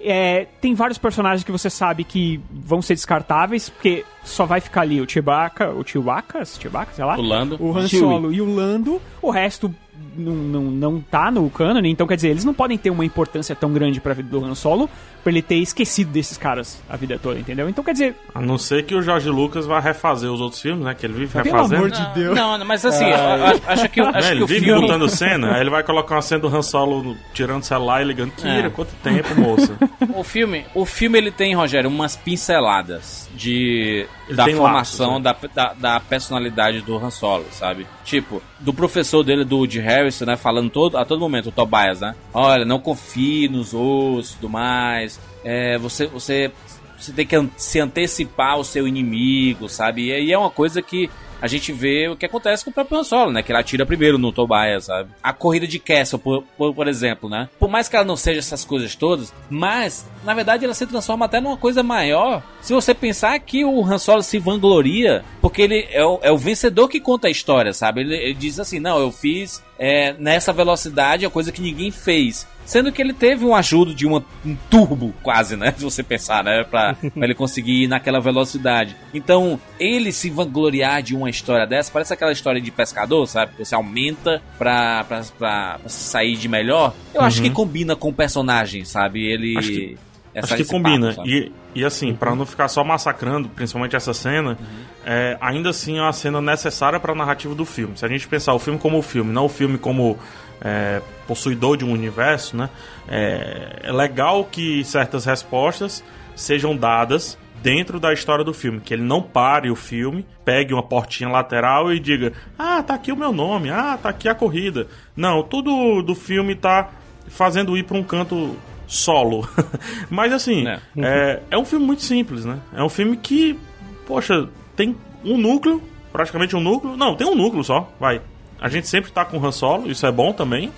É, tem vários personagens que você sabe que vão ser descartáveis, porque só vai ficar ali o Chewbacca, o Chewbacca, Chewbacca, sei lá. O Lando. O Han Chewie. Solo e o Lando. O resto não, não, não tá no cânone, então quer dizer, eles não podem ter uma importância tão grande pra vida do Han Solo pra ele ter esquecido desses caras a vida toda, entendeu? Então quer dizer, A não ser que o Jorge Lucas vá refazer os outros filmes, né? Que ele vive pelo refazendo. amor de Deus. Não, não, mas assim, eu- eu acho que, eu- Né, acho que ele o vive filme... botando cena, aí ele vai colocar uma cena do Han Solo tirando o celular e ligando. Kira, É. quanto tempo, moça? O filme, o filme ele tem, Rogério, umas pinceladas de Ele da formação lapsos, da, da, da personalidade do Han Solo, sabe? Tipo, do professor dele, do de Harrison, né? Falando todo, a todo momento, o Tobias, né? Olha, não confie nos ossos e tudo mais. É, você, você, você tem que an- se antecipar ao seu inimigo, sabe? E aí é uma coisa que a gente vê o que acontece com o próprio Han Solo, né? Que ele atira primeiro no Tobias, sabe? A corrida de Castle, por, por, por exemplo, né? Por mais que ela não seja essas coisas todas, mas, na verdade, ela se transforma até numa coisa maior. Se você pensar que o Han Solo se vangloria, porque ele é o, é o vencedor que conta a história, sabe? Ele, ele diz assim, não, eu fiz é, nessa velocidade a coisa que ninguém fez. Sendo que ele teve um ajudo de uma, um turbo, quase, né? Se você pensar, né? Pra, pra ele conseguir ir naquela velocidade. Então, ele se vangloriar de uma história dessa, parece aquela história de pescador, sabe? Que você aumenta pra, pra, pra, pra sair de melhor. Eu acho que combina com o personagem, sabe? Ele. Acho que- essa- Acho que combina. papo, e, e assim, pra não ficar só massacrando, principalmente essa cena, é, ainda assim é uma cena necessária pra narrativa do filme. Se a gente pensar o filme como o filme, não o filme como é, possuidor de um universo, né? É, é legal que certas respostas sejam dadas dentro da história do filme, que ele não pare o filme, pegue uma portinha lateral e diga: "Ah, tá aqui o meu nome. Ah, tá aqui a corrida". Não, tudo do filme tá fazendo ir pra um canto solo. Mas assim, É. é, é um filme muito simples, né? É um filme que, poxa, tem um núcleo, praticamente um núcleo. Não, tem um núcleo só, vai. A gente sempre tá com Han Solo, isso é bom também.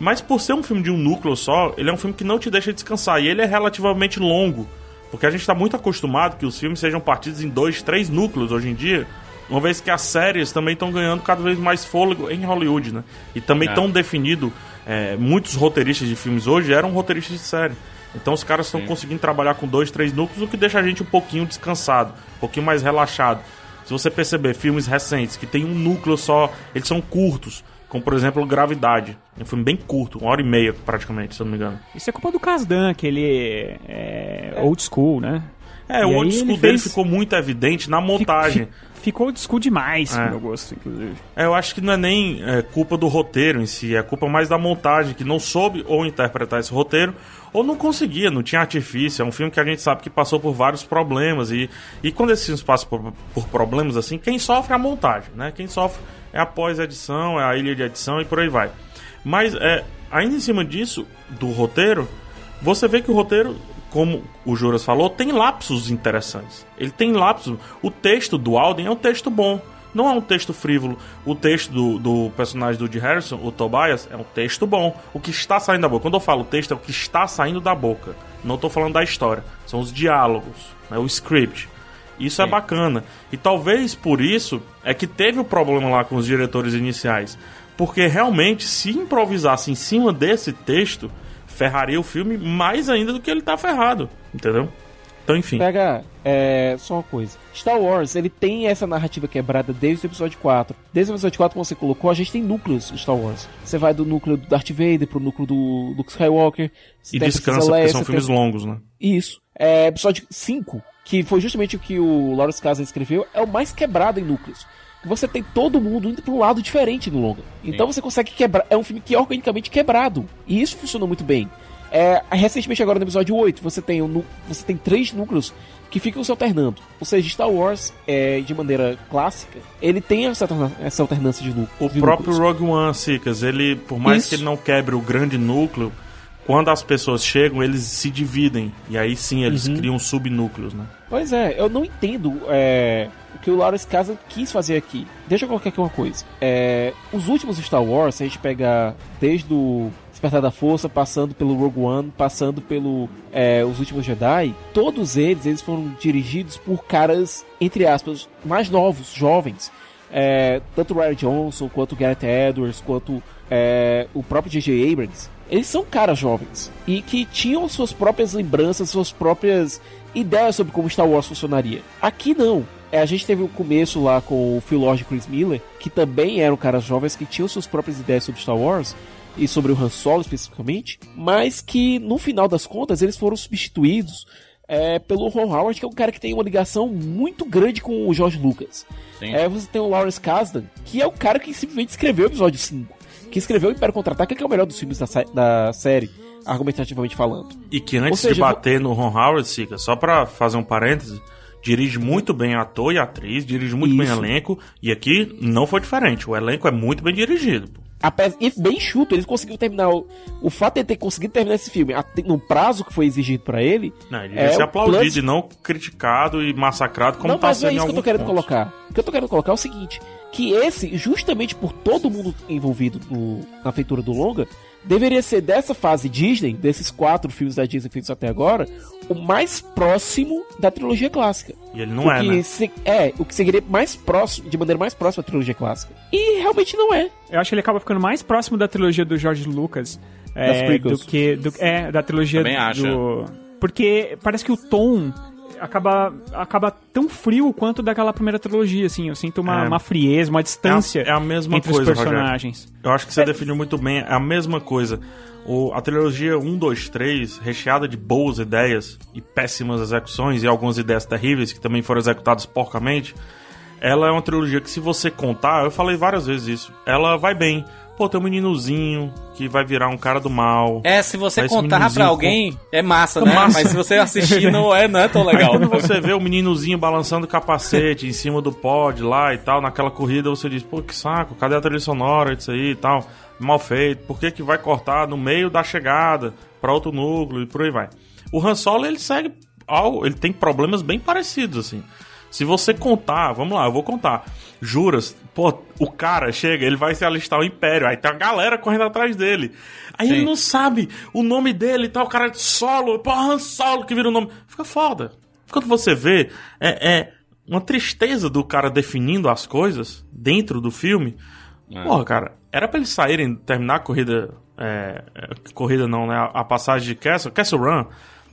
Mas por ser um filme de um núcleo só, ele é um filme que não te deixa descansar. E ele é relativamente longo. Porque a gente está muito acostumado que os filmes sejam partidos em dois, três núcleos hoje em dia. Uma vez que as séries também estão ganhando cada vez mais fôlego em Hollywood, né? E também É. tão definido. é, muitos roteiristas de filmes hoje eram roteiristas de série. Então os caras estão conseguindo trabalhar com dois, três núcleos, o que deixa a gente um pouquinho descansado, um pouquinho mais relaxado. Se você perceber filmes recentes que tem um núcleo só, eles são curtos, como por exemplo Gravidade. É um filme bem curto, uma hora e meia praticamente, se eu não me engano. Isso é culpa do Kasdan, que ele é old school, né? É, E o old school dele fez- ficou muito evidente na montagem. Fi- Ficou old school demais, É. pro meu gosto, inclusive. É, eu acho que não é nem é, culpa do roteiro em si, é culpa mais da montagem, que não soube ou interpretar esse roteiro, ou não conseguia, não tinha artifício. É um filme que a gente sabe que passou por vários problemas, e, e quando esses filmes passam por, por problemas assim, quem sofre é a montagem, né? Quem sofre é a pós-edição, é a ilha de edição e por aí vai. Mas, é, ainda em cima disso, do roteiro, você vê que o roteiro, como o Juras falou, tem lapsos interessantes. Ele tem lapsos. O texto do Alden é um texto bom. Não é um texto frívolo. O texto do, do personagem do Woody Harrison, o Tobias, é um texto bom. O que está saindo da boca. Quando eu falo texto, é o que está saindo da boca. Não estou falando da história. São os diálogos, né, o script. Isso é bacana. E talvez por isso é que teve o problema lá com os diretores iniciais. Porque realmente, se improvisasse em cima desse texto, ferraria o filme mais ainda do que ele tá ferrado. Entendeu? Então, enfim. Pega, é, só uma coisa. Star Wars, ele tem essa narrativa quebrada desde o episódio 4. Desde o episódio 4, como você colocou, a gente tem núcleos Star Wars. Você vai do núcleo do Darth Vader pro núcleo do Luke Skywalker. E descansa, Princesa porque Leia, são filmes tem- longos, né? Isso. É, episódio 5, que foi justamente o que o Lawrence Kasdan escreveu, é o mais quebrado em núcleos. Que Você tem todo mundo indo pra um lado diferente no longa. Então você consegue quebrar. É um filme que é organicamente quebrado. E isso funcionou muito bem. É, recentemente, agora no episódio 8, você tem, um você tem três núcleos que ficam se alternando. Ou seja, Star Wars, é, de maneira clássica, ele tem essa, essa alternância de, O de próprio núcleos. Rogue One, Sicas, ele, por mais Isso. que ele não quebre o grande núcleo, quando as pessoas chegam, eles se dividem. E aí sim eles Uhum. criam subnúcleos, né? Pois é, eu não entendo é, o que o Lawrence Kasdan quis fazer aqui. Deixa eu colocar aqui uma coisa. É, os últimos Star Wars, se a gente pegar desde o Despertar da Força, passando pelo Rogue One, passando pelo é, Os Últimos Jedi, todos eles, eles foram dirigidos por caras, entre aspas, mais novos, jovens. É, tanto o Ryan Johnson, quanto o Gareth Edwards, quanto é, o próprio J.J. Abrams. Eles são caras jovens e que tinham suas próprias lembranças, suas próprias ideias sobre como Star Wars funcionaria. Aqui não. É, a gente teve o começo lá com o Phil Lord e Chris Miller, que também eram caras jovens que tinham suas próprias ideias sobre Star Wars e sobre o Han Solo especificamente, mas que no final das contas eles foram substituídos é, pelo Ron Howard, que é um cara que tem uma ligação muito grande com o George Lucas. Sim. É, você tem o Lawrence Kasdan, que é o cara que simplesmente escreveu o episódio 5, que escreveu o Império Contra-Ataque, que é o melhor dos filmes da, da série, argumentativamente falando. E que antes seja, de bater no Ron Howard, Sica, só pra fazer um parêntese, dirige muito bem ator e atriz, dirige muito bem Isso. elenco, e aqui não foi diferente. O elenco é muito bem dirigido. Pô. Apes- E bem chuto, ele conseguiu terminar. O, o fato de ele ter conseguido terminar esse filme no prazo que foi exigido pra ele. Não, ele é ser aplaudido plus- e não criticado e massacrado como não, tá mas não é sendo em isso que eu tô querendo pontos. colocar. O que eu tô querendo colocar é o seguinte: que esse, justamente por todo mundo envolvido no- na feitura do longa, deveria ser dessa fase Disney, desses quatro filmes da Disney feitos até agora, o mais próximo da trilogia clássica. E ele não o é, que né? se- é, o que seguiria mais próximo, de maneira mais próxima à trilogia clássica. E realmente não é. Eu acho que ele acaba ficando mais próximo da trilogia do George Lucas é, do que do, é da trilogia Também do porque parece que o tom acaba acaba tão frio quanto daquela primeira trilogia assim eu sinto uma, É. uma frieza uma distância É a- é a mesma entre coisa, os personagens Eu acho que você definiu muito bem, é a mesma coisa. O, a trilogia 1, 2, 3, recheada de boas ideias e péssimas execuções, e algumas ideias terríveis que também foram executadas porcamente, ela é uma trilogia que, se você contar, eu falei várias vezes isso, ela vai bem. Pô, tem um meninozinho que vai virar um cara do mal. É, se você Esse contar pra com- alguém, é massa, É né? massa. Mas se você assistir, não é, não é tão Aí legal. quando você vê o meninozinho balançando o capacete em cima do pod lá e tal, naquela corrida, você diz, pô, que saco, cadê a trilha sonora disso aí e tal? Mal feito, por que que vai cortar no meio da chegada pra outro núcleo e por aí vai. O Han Solo, ele segue, ao, ele tem problemas bem parecidos, assim. Se você contar, vamos lá, eu vou contar. Juras, pô, o cara chega, ele vai se alistar ao Império, aí tem a galera correndo atrás dele. Aí Sim. ele não sabe o nome dele e tal, o cara é solo, pô, Han Solo que vira o nome. Fica foda. Quando você vê, é, é uma tristeza do cara definindo as coisas dentro do filme. Porra, cara, era pra eles saírem, terminar a corrida. é, é, corrida não, né? A, a passagem de Castle, Castle Run.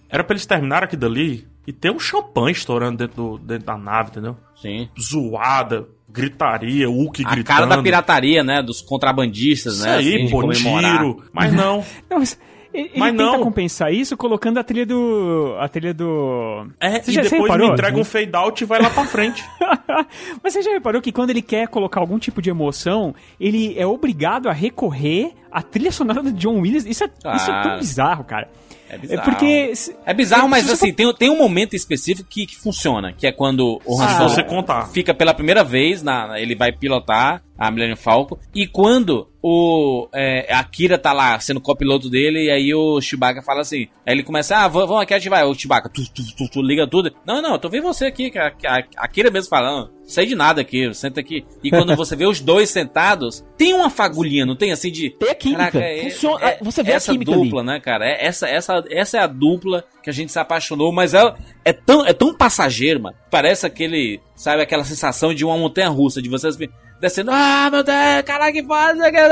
Era pra eles terminarem aqui dali e ter um champanhe estourando dentro, do- dentro da nave, entendeu? Sim. Zoada, gritaria, Hulk A gritando. cara da pirataria, né? Dos contrabandistas, Isso né? aí, assim, pô, tiro. Mas não. Não, mas Ele, Mas ele tenta não. compensar isso colocando a trilha do. A trilha do. É, Você e já- depois me reparou? entrega um fade out e vai lá pra frente. Mas você já reparou que quando ele quer colocar algum tipo de emoção, ele é obrigado a recorrer à trilha sonora do John Williams? Isso é, isso é tão Ah. bizarro, cara. É bizarro. porque. se- É bizarro, se mas assim, tem, tem um momento específico que, que funciona, que é quando o Han Ah. Se Solo você contar. fica pela primeira vez, na- ele vai pilotar a Millennium Falcon, e quando o é, a Kira tá lá sendo copiloto dele, e aí o Chewbacca fala assim, aí ele começa, ah, vamos aqui ativar, o Chewbacca, tu, tu, tu, tu, liga tudo, não, não, eu tô vendo você aqui, que a, a, a Kira mesmo falando, sei de nada aqui, senta aqui, e quando você vê os dois sentados, tem uma fagulhinha, não tem assim de... Tem a química. Caraca, é- Funciona, é- você vê essa a química dupla, ali. né, cara? É- essa, essa, essa é a dupla que a gente se apaixonou, mas ela é tão, é tão passageiro, mano. Parece aquele, sabe, aquela sensação de uma montanha russa, de vocês descendo, ah, meu Deus, caraca, que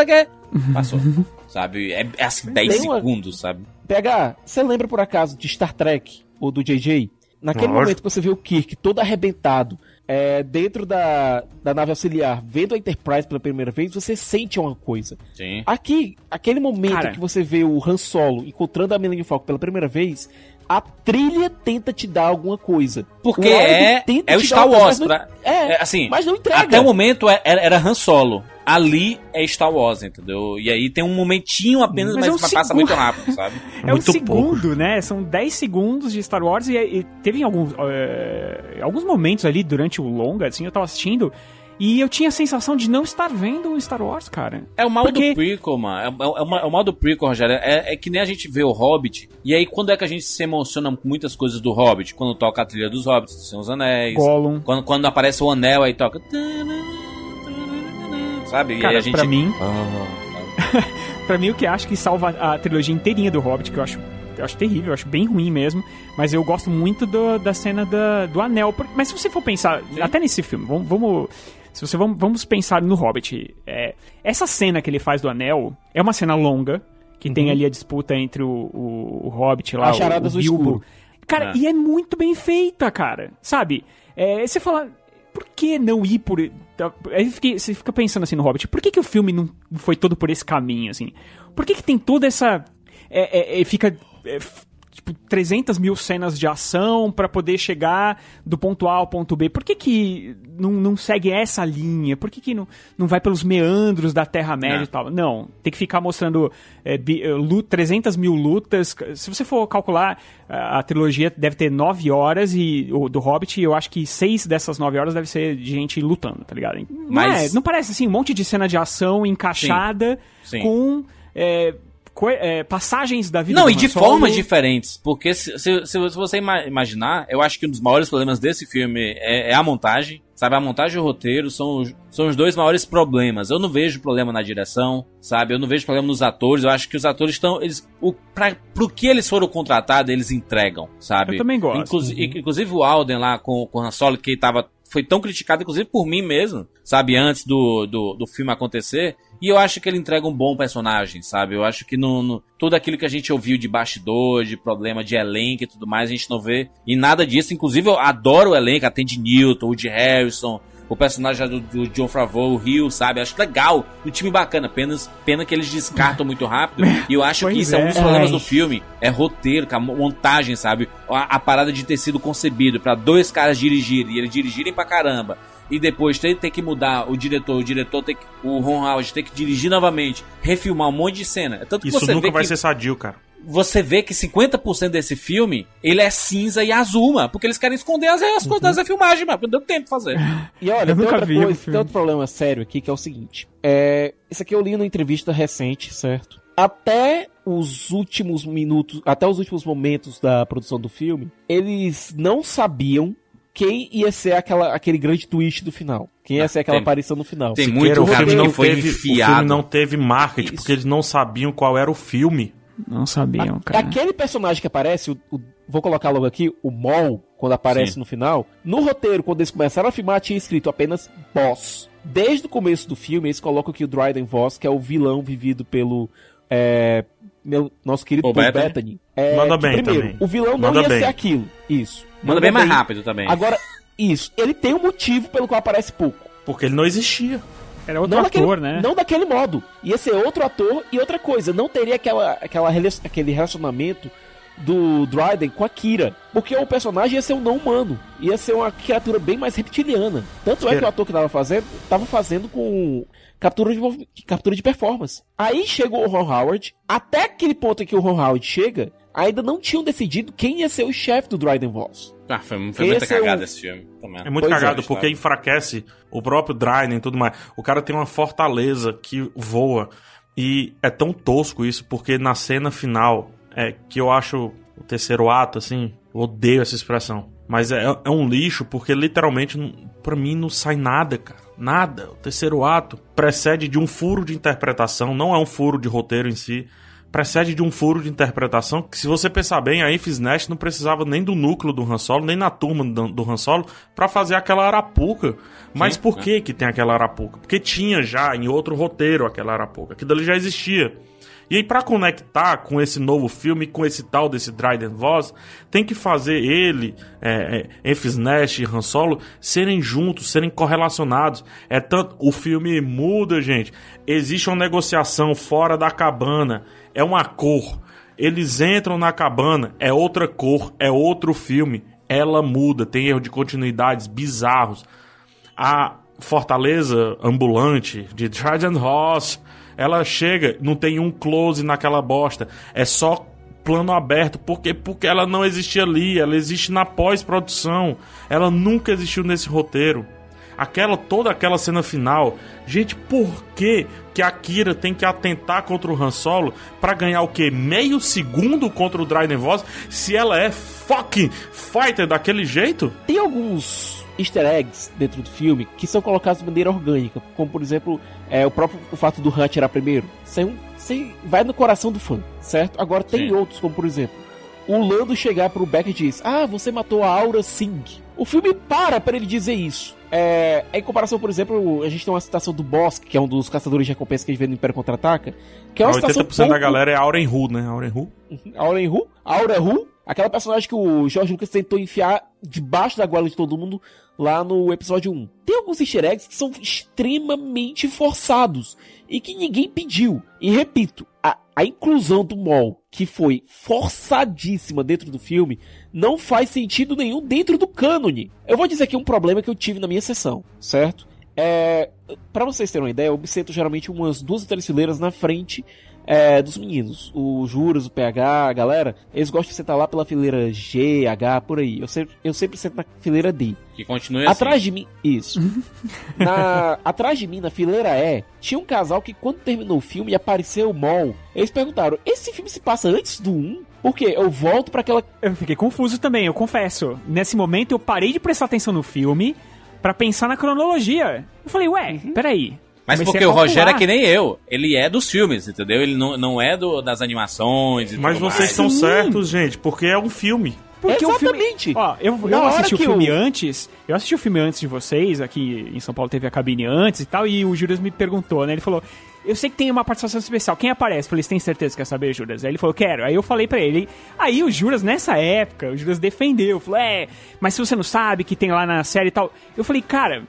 que. Passou, sabe? É, é assim, 10 Tem uma- segundos, sabe? PH, você lembra por acaso de Star Trek ou do JJ? Naquele Lógico. momento que você vê o Kirk todo arrebentado é, dentro da, da nave auxiliar, vendo a Enterprise pela primeira vez, você sente uma coisa. Sim. Aqui, aquele momento Cara. que você vê o Han Solo encontrando a Millennium Falcon pela primeira vez, a trilha tenta te dar alguma coisa. Porque O é, tenta é o te dar Star coisa, Wars. mas Pra, não- é, é, assim, mas não entrega. até o momento é- era, era Han Solo. Ali é Star Wars, entendeu? E aí tem um momentinho apenas, Mas mas, é um passa segundo. muito rápido, sabe? É um Muito segundo, né? São 10 segundos de Star Wars e, e teve alguns, eh, alguns momentos ali durante o longa, assim, eu tava assistindo e eu tinha a sensação de não estar vendo o Star Wars, cara. É o mal Porque- do prequel, mano. É, é, é o mal- é o mal do prequel, Rogério. É, é que nem a gente vê o Hobbit. E aí, quando é que a gente se emociona com muitas coisas do Hobbit? Quando toca a trilha dos Hobbits, dos Seus Anéis. Gollum. Quando, quando aparece o anel, aí toca. Sabe? E aí Cara, a gente. pra mim, Pra mim, o que acho que salva a trilogia inteirinha do Hobbit, que eu acho, eu acho terrível, eu acho bem ruim mesmo, mas eu gosto muito do- da cena da- do anel. Mas se você for pensar, até nesse filme, vamos. vamos se você vamos, vamos pensar no Hobbit. é, essa cena que ele faz do anel é uma cena longa, que tem ali a disputa entre o, o, o Hobbit lá, As o, o Bilbo. escuro. Cara, É. e é muito bem feita, cara. Sabe? É, você fala, por que não ir por. Aí você fica pensando assim no Hobbit, por que, que o filme não foi todo por esse caminho, assim? Por que, que tem toda essa. É, é, é, fica. É, tipo, 300 mil cenas de ação pra poder chegar do ponto A ao ponto B. Por que, que não, não segue essa linha? Por que, que não, não vai pelos meandros da Terra-média Não. e tal? Não, tem que ficar mostrando é, bi- é, lu- 300 mil lutas. Se você for calcular, a, a trilogia deve ter 9 horas e o do Hobbit, eu acho que 6 dessas 9 horas deve ser de gente lutando, tá ligado? Não, Mas- é, não parece assim, um monte de cena de ação encaixada Sim. com é, é, passagens da vida Não, do e de Solo. formas diferentes. Porque se, se, se você ima- imaginar, eu acho que um dos maiores problemas desse filme é, é a montagem. Sabe, a montagem e o roteiro são, os- são os dois maiores problemas. Eu não vejo problema na direção, sabe? Eu não vejo problema nos atores. Eu acho que os atores estão. Eles, o, pra, pro que eles foram contratados, eles entregam, sabe? Eu também gosto. Inclusi- Inclusive o Alden lá com, com o Han Solo, que tava, foi tão criticado, inclusive por mim mesmo, sabe? Antes do, do, do filme acontecer. E eu acho que ele entrega um bom personagem, sabe? Eu acho que no, no- tudo aquilo que a gente ouviu de bastidor, de problema de elenco e tudo mais, a gente não vê. E nada disso. Inclusive, eu adoro o elenco, a Tandy Newton, o de Harrison, o personagem do, do John Favreau, o Rio, sabe? Acho legal. Um time bacana. Apenas pena que eles descartam muito rápido. E eu acho que Pois isso é. um é. dos problemas Ai. do filme. É roteiro, cara, montagem, sabe? A, a parada de ter sido concebido pra dois caras dirigirem e eles dirigirem pra caramba. E depois ter, ter que mudar o diretor, o diretor ter que, o Ron Howard ter que dirigir novamente, refilmar um monte de cena. É tanto que Isso você nunca vê vai que ser sadio, cara. Você vê que 50% desse filme, ele é cinza e azul, mano. Porque eles querem esconder as, as coisas da filmagem, mano. Porque não deu tempo de fazer. E olha, Eu tem outra vi o coisa, filme. tem outro problema sério aqui que é o seguinte. É, isso aqui eu li numa entrevista recente, certo? Até os últimos minutos, até os últimos momentos da produção do filme, eles não sabiam quem ia ser aquela, aquele grande twist do final. Quem ia Ah, ser aquela tem- aparição no final. tem muito o filme que não foi teve, O enfiado. filme não teve marketing, Isso. porque eles não sabiam qual era o filme. Não sabiam, cara. Aquele personagem que aparece, o, o- vou colocar logo aqui, o Mol, quando aparece Sim. no final, no roteiro, quando eles começaram a filmar, tinha escrito apenas Boss. Desde o começo do filme, eles colocam aqui o Dryden Voss, que é o vilão vivido pelo é, meu, nosso querido Paul Bettany. Bettany. É, Manda bem primeiro, também. o vilão não Manda ia bem. ser aquilo. Isso. Manda bem mais rápido também. Agora, isso. Ele tem um motivo pelo qual aparece pouco. Porque ele não existia. Era outro não ator, daquele, né? Não daquele modo. Ia ser outro ator e outra coisa. Não teria aquela, aquela, aquele relacionamento do Dryden com a Kira. Porque o personagem ia ser um não humano. Ia ser uma criatura bem mais reptiliana. Tanto é que o ator que tava fazendo, tava fazendo com captura de, captura de performance. Aí chegou o Ron Howard. Até aquele ponto em que o Ron Howard chega, ainda não tinham decidido quem ia ser o chefe do Dryden Voss. Ah, foi, foi muita Esse é cagada o- esse filme. também. É muito Pois é, cagado, porque claro. enfraquece o próprio Dryden e tudo mais. O cara tem uma fortaleza que voa. E é tão tosco isso, porque na cena final, é que eu acho o terceiro ato, assim, eu odeio essa expressão. Mas é, é um lixo, porque literalmente, pra mim, não sai nada, cara. Nada. O terceiro ato precede de um furo de interpretação, não é um furo de roteiro em si. Precede de um furo de interpretação que, se você pensar bem, a Enfys Nest não precisava nem do núcleo do Han Solo, nem na turma do, do Han Solo, pra fazer aquela arapuca. Mas Sim, por né? que que tem aquela arapuca? Porque tinha já em outro roteiro aquela arapuca. Aquilo ali já existia. E aí, pra conectar com esse novo filme, com esse tal desse Dryden Voss, tem que fazer ele, é, é, Enfys Nest e Han Solo serem juntos, serem correlacionados. É tanto. O filme muda, gente. Existe uma negociação fora da cabana. É uma cor. Eles entram na cabana, é outra cor, é outro filme. Ela muda, tem erro de continuidades bizarros a fortaleza ambulante de Trident Ross, ela chega, não tem um close naquela bosta, é só plano aberto, porque porque ela não existia ali, ela existe na pós-produção, ela nunca existiu nesse roteiro. Aquela toda aquela cena final, gente, por que que a Kira tem que atentar contra o Han Solo pra ganhar o quê? Meio segundo contra o Dryden Voss, se ela é fucking fighter daquele jeito? Tem alguns easter eggs dentro do filme que são colocados de maneira orgânica, como por exemplo é, o próprio o fato do Han atirar primeiro. Isso aí vai no coração do fã, certo? Agora tem Sim. outros, como por exemplo, o Lando chegar pro Beck e diz: Ah, você matou a Aura Singh. O filme para pra ele dizer isso. É, em comparação, por exemplo, a gente tem uma citação do Bossk, que é um dos caçadores de recompensa que a gente vê no Império Contra-Ataca, que é uma citação 80% da pouco- galera é Auren Hu, né? Auren Hu? Auren Hu, Aura Hu, aquela personagem que o George Lucas tentou enfiar debaixo da goela de todo mundo lá no episódio 1. Tem alguns easter eggs que são extremamente forçados e que ninguém pediu. E repito, a, a inclusão do Maul, que foi forçadíssima dentro do filme, não faz sentido nenhum dentro do cânone. Eu vou dizer aqui um problema que eu tive na minha sessão, certo? É, para vocês terem uma ideia, eu me sento geralmente umas duas ou três fileiras na frente é, dos meninos. O Juras, o PH, a galera, eles gostam de sentar lá pela fileira G, H, por aí. Eu sempre, eu sempre sento na fileira D. Que continue assim. Atrás de mim, isso. Na, atrás de mim, na fileira E, tinha um casal que quando terminou o filme e apareceu o Mol, eles perguntaram: esse filme se passa antes do 1? Porque eu volto pra aquela. Eu fiquei confuso também, eu confesso. Nesse momento eu parei de prestar atenção no filme pra pensar na cronologia. Eu falei, ué, peraí. Mas Comecei porque o Rogério é que nem eu. Ele é dos filmes, entendeu? Ele não, não é do, das animações e Mas tudo vocês mais. estão Sim. certos, gente, porque é um filme. Porque o filme. Exatamente. Ó, eu, eu assisti o filme eu- antes. Eu assisti o filme antes de vocês, aqui em São Paulo teve a cabine antes e tal, e o Juras me perguntou, né? Ele falou. Eu sei que tem uma participação especial. Quem aparece? Eu falei, você tem certeza que quer saber, Juras? Aí ele falou, quero. Aí eu falei pra ele. Aí o Juras, nessa época, o Juras defendeu. Falou, é, mas se você não sabe que tem lá na série e tal. Eu falei, cara,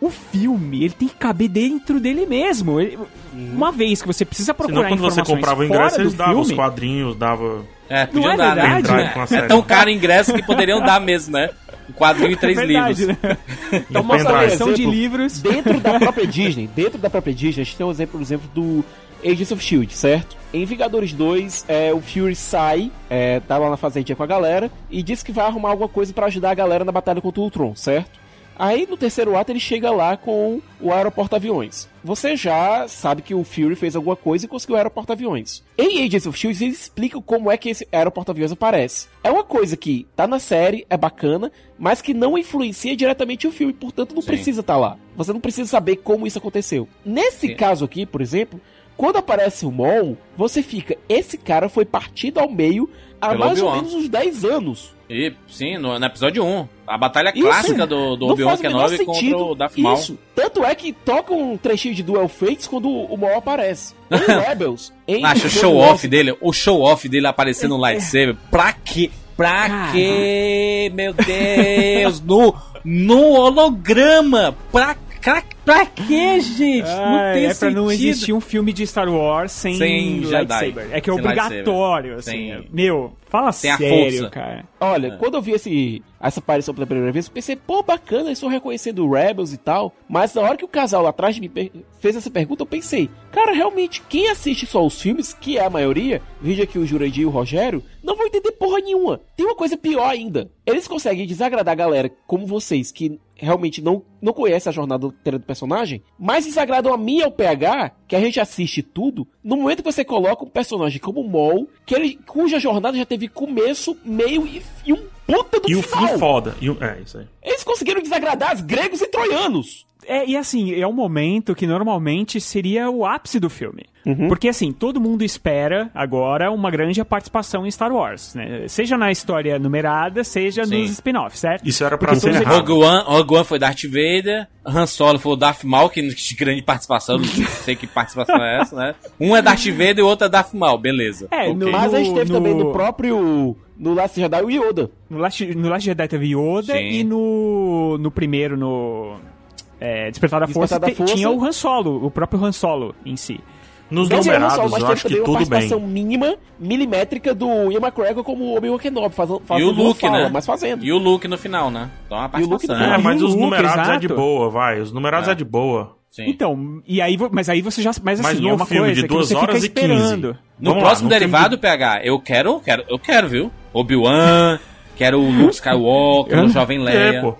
o filme, ele tem que caber dentro dele mesmo. Ele- Uma vez que você precisa Senão, procurar quando você informações comprava o ingresso, eles davam os quadrinhos, dava. É, podiam é dar, né? verdade, a É tão caro o ingresso que poderiam dar mesmo, né? Um quadrinho e três é verdade, livros. né? Então, E o mostra um pendrive. São de livros. Dentro da própria Disney, dentro da própria Disney, a gente tem um exemplo, por exemplo, do Agents of Shield, certo? Em Vingadores 2, é, o Fury sai, é, tá lá na fazendinha com a galera, e diz que vai arrumar alguma coisa pra ajudar a galera na batalha contra o Ultron, certo? Aí no terceiro ato ele chega lá com o aeroporto-aviões. Você já sabe que o Fury fez alguma coisa e conseguiu o aeroporto-aviões. Em Agents of Shield eles explicam como é que esse aeroporto-aviões aparece. É uma coisa que tá na série, é bacana, mas que não influencia diretamente o filme, portanto não Sim. precisa estar lá. Você não precisa saber como isso aconteceu. Nesse Sim. caso aqui, por exemplo, quando aparece o Mol, você fica, esse cara foi partido ao meio há Pelo mais ou menos uns 10 anos. E, sim, no, no episódio 1. A batalha Isso. clássica do, do Obi-Wan Kenobi contra o Darth Maul. Isso. Tanto é que toca um trechinho de Duel Fates quando o Maul aparece. Em Rebels. Em Acho o Clone show Wars, off dele, o show off dele aparecendo no lightsaber. Pra quê? Pra Caramba. quê? Meu Deus! No, no holograma! Pra Cara, pra quê, gente? não Ah, tem é pra não sentido. existir um filme de Star Wars sem, Sem Jedi. lightsaber. É que é Sem obrigatório, assim. Sem- Meu, fala Sem a sério, cara. Olha, quando eu vi esse, essa aparição pela primeira vez, eu pensei, pô, bacana, eles estão reconhecendo Rebels e tal. Mas na hora que o casal lá atrás de mim per- fez essa pergunta, eu pensei, cara, realmente, quem assiste só os filmes, que é a maioria, veja aqui o Jurandir e o Rogério, não vão entender porra nenhuma. Tem uma coisa pior ainda. Eles conseguem desagradar a galera como vocês, que realmente não, não conhecem a jornada inteira do personagem, mas desagradam a mim e ao PH, que a gente assiste tudo, no momento que você coloca um personagem como o Maul, que ele, cuja jornada já teve começo, meio e, e um puta do E o final. fim foda. E o- É, isso aí. Eles conseguiram desagradar os gregos e troianos. É, e assim, é um momento que normalmente seria o ápice do filme. Porque assim, todo mundo espera agora uma grande participação em Star Wars, né? Seja na história numerada, seja Sim. nos spin-offs, certo? Isso era pra Porque ser errado. Rogue One, Rogue One foi Darth Vader, Han Solo foi o Darth Maul, que de grande participação, não sei que participação é essa, né? Um é Darth Vader e o outro é Darth Maul, beleza. É, Ok. no- Mas a gente teve no- também no próprio. No Last Jedi o Yoda. No Last, no Last Jedi teve Yoda Sim. e no, no primeiro, no é, Despertar da Despertar Força, da te- Força. tinha o Han Solo, o próprio Han Solo em si. Nos Quer dizer, não só, numerados, mas eu teve acho que uma tudo bem. participação mínima, milimétrica do Ian McGregor como Obi-Wan Kenobi, fazendo, E fazendo o Luke, fala, né? mas fazendo. E o Luke no final, né? Então uma E o Luke participação. É, E mas os Luke, numerados é de exato. boa, vai. Os numerados é, É. de boa. Sim. Então, e aí, mas aí você já. Mas assim, Mas no é uma filme coisa de que duas você horas fica e 15. esperando. No Vamos lá, próximo no filme derivado, PH, eu quero, quero, eu quero, viu? Obi-Wan, quero o Luke Skywalker, o Jovem Leia. É, pô.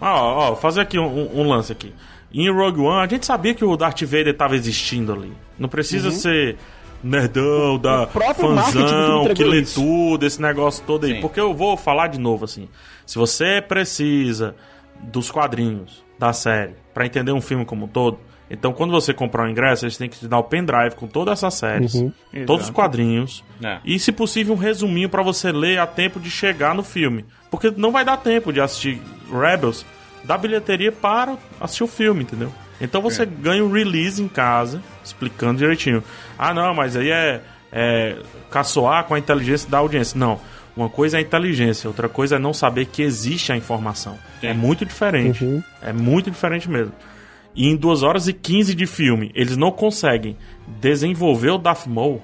Ó, ó, fazer aqui um, um- lance aqui. Em Rogue One, a gente sabia que o Darth Vader tava existindo ali. Não precisa ser nerdão, da fanzão, que lê isso. tudo, esse negócio todo aí. Sim. Porque eu vou falar de novo, assim. Se você precisa dos quadrinhos da série pra entender um filme como um todo, então quando você comprar o ingresso, eles têm que te dar o pendrive com todas essas séries, todos os quadrinhos, É. e se possível um resuminho pra você ler a tempo de chegar no filme. Porque não vai dar tempo de assistir Rebels da bilheteria para assistir o filme, entendeu? Então você ganha um release em casa, explicando direitinho. Ah, não, mas aí é, é caçoar com a inteligência da audiência. Não. Uma coisa é a inteligência, outra coisa é não saber que existe a informação. É muito diferente. É muito diferente mesmo. E em 2 horas e 15 de filme, eles não conseguem desenvolver o Darth Maul.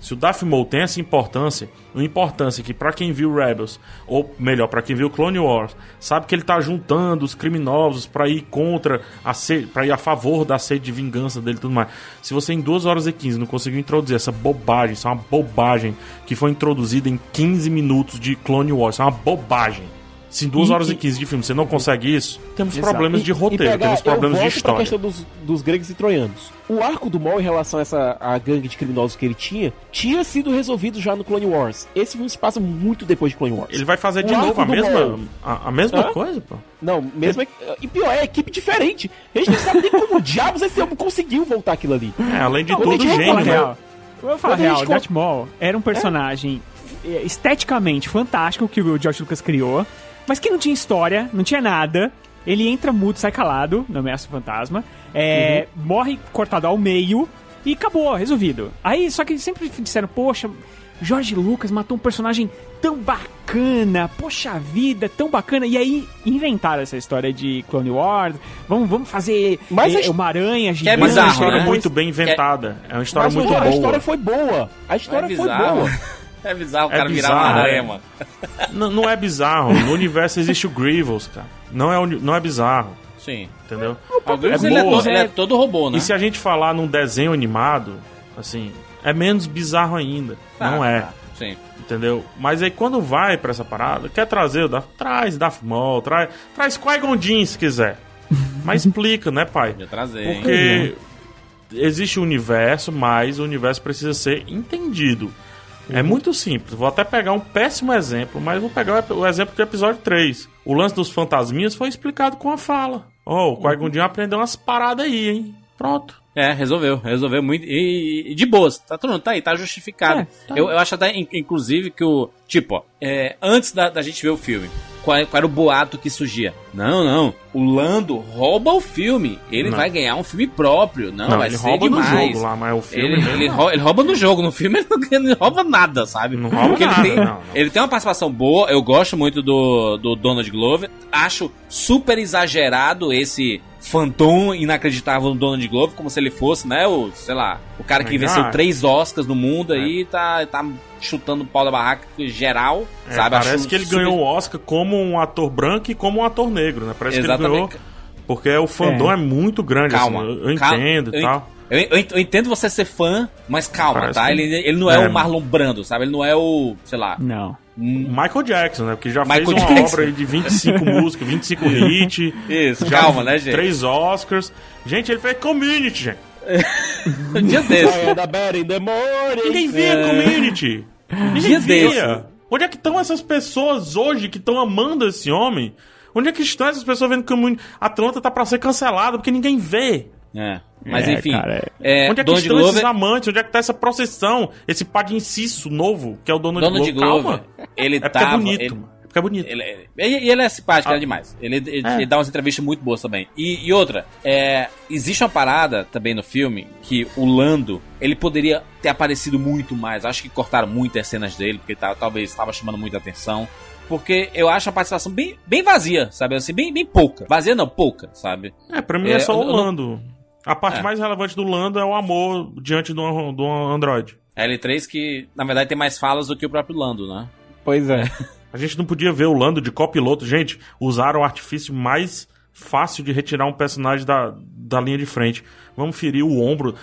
Se o Darth Maul tem essa importância, uma importância que pra quem viu Rebels, ou melhor, pra quem viu Clone Wars, sabe que ele tá juntando os criminosos pra ir contra a para ir a favor da sede de vingança dele e tudo mais. Se você em 2 horas e 15 não conseguiu introduzir essa bobagem, isso é uma bobagem que foi introduzida em 15 minutos de Clone Wars, isso é uma bobagem. Se em 2 E- horas e e- 15 de filme você não consegue isso, temos Exato. problemas de roteiro, pegar- temos problemas eu de história. Pra questão dos, dos gregos e troianos. O arco do Maul em relação a essa a gangue de criminosos que ele tinha, tinha sido resolvido já no Clone Wars. Esse filme se passa muito depois de Clone Wars. Ele vai fazer de O novo a mesma, a, a mesma Hã? coisa, pô. Não, mesmo. E pior, é equipe diferente. A gente não sabe nem como diabos esse homem conseguiu voltar aquilo ali. É, além de Não, tudo, gênio, né? Eu vou falar Quando real, gente Darth Maul era um personagem é, esteticamente fantástico que o George Lucas criou, mas que não tinha história, não tinha nada. Ele entra mudo, sai calado, no Ameaça Fantasma, é, morre cortado ao meio e acabou, resolvido. Aí, só que sempre disseram, poxa, George Lucas matou um personagem tão bacana, poxa vida, tão bacana. E aí inventaram essa história de Clone Wars, vamos, vamos fazer Mas eh, a uma aranha Que é gigante. Mas é uma bizarro, história né? muito bem inventada. É uma história Mas muito a boa. história foi boa. A história é foi bizarro. boa. É bizarro o É cara virar bizarro, uma é. aranha, mano. Não, não é bizarro. No universo existe o Grievous, cara. Não é, não é bizarro, Sim. entendeu? O Grievous, ele, é todo, ele é todo robô, né? E se a gente falar num desenho animado, assim, é menos bizarro ainda. Tá, não é. tá, Sim. Entendeu? Mas aí quando vai pra essa parada, quer trazer o Darth, traz Darth Maul, traz, traz Qui-Gon Jinn se quiser. Mas explica, né, pai? Podia trazer, hein? Porque existe o universo, mas o universo precisa ser entendido. É muito simples. Vou até pegar um péssimo exemplo, mas vou pegar o exemplo do episódio 3. O lance dos fantasminhas foi explicado com a fala. Ó, o Qui-Gon Jinn aprendeu umas paradas aí, hein? Pronto. É, resolveu, resolveu muito. E, e de boas, tá tudo, tá aí, tá justificado. É, tá. Eu, eu acho até, in- inclusive, que o. Tipo, ó, é, antes da, da gente ver o filme, qual, qual era o boato que surgia. Não, não. O Lando rouba o filme. Ele Não. vai ganhar um filme próprio. Não, Não, vai ele ser rouba no demais. jogo lá, mas o filme Ele, ele, não. rou- ele rouba no jogo, no filme ele não, ele rouba nada, sabe? Não rouba Porque nada, ele tem, ele tem uma participação boa, eu gosto muito do, do Donald Glover. Acho super exagerado esse fantom inacreditável do Donald Glover, como se ele fosse, né, o, sei lá, o cara que Mas, venceu ah, três Oscars no mundo aí, tá, tá chutando o pau da barraca geral, É, sabe? parece Acho que ele super- ganhou o Oscar como um ator branco e como um ator negro, né? Parece que ele ganhou Exatamente. porque o fandom é, muito grande, Calma. assim, eu, eu calma. entendo e eu, tal. Eu, eu- eu entendo você ser fã, mas calma, Parece tá? que- Ele, ele não é, É. o Marlon Brando, sabe? Ele não é o, sei lá. Não. hum, Michael Jackson, né? Que já Michael fez uma Jackson. obra de 25 músicas, 25 hits. Isso, calma, né, gente? Três Oscars. Gente, ele fez Community, gente. Um dia desse. I had a bad in the morning. Ninguém via É. Community. Ninguém Dia via. desse. Onde é que estão essas pessoas hoje que estão amando esse homem? Onde é que estão essas pessoas vendo Community? Atlanta tá pra ser cancelada porque ninguém vê. É. Mas É, enfim. cara, é, Onde é que Donald estão Glover, esses amantes? Onde é que tá essa procissão? Esse pá de inciso novo, que é o Donald, Donald Glover. Glover, Calma. ele É porque tava. é bonito. ele- mano. É bonito. Ele, ele, ele- ele é simpático, Ah. ele é demais. Ele, ele- É. ele dá umas entrevistas muito boas também. E, e outra, é, existe uma parada também no filme que o Lando, ele poderia ter aparecido muito mais. Acho que cortaram muitas cenas dele, porque tá- talvez estava chamando muita atenção. Porque eu acho a participação bem, bem vazia, sabe? Assim, bem, bem pouca. Vazia não, pouca, sabe? É, pra mim É, é, só o não- Lando. A parte É. mais relevante do Lando é o amor diante do, do Android. A L3 que, na verdade, tem mais falas do que o próprio Lando, né? Pois é. A gente não podia ver o Lando de copiloto. Gente, usaram o artifício mais fácil de retirar um personagem da, da linha de frente. Vamos ferir o ombro.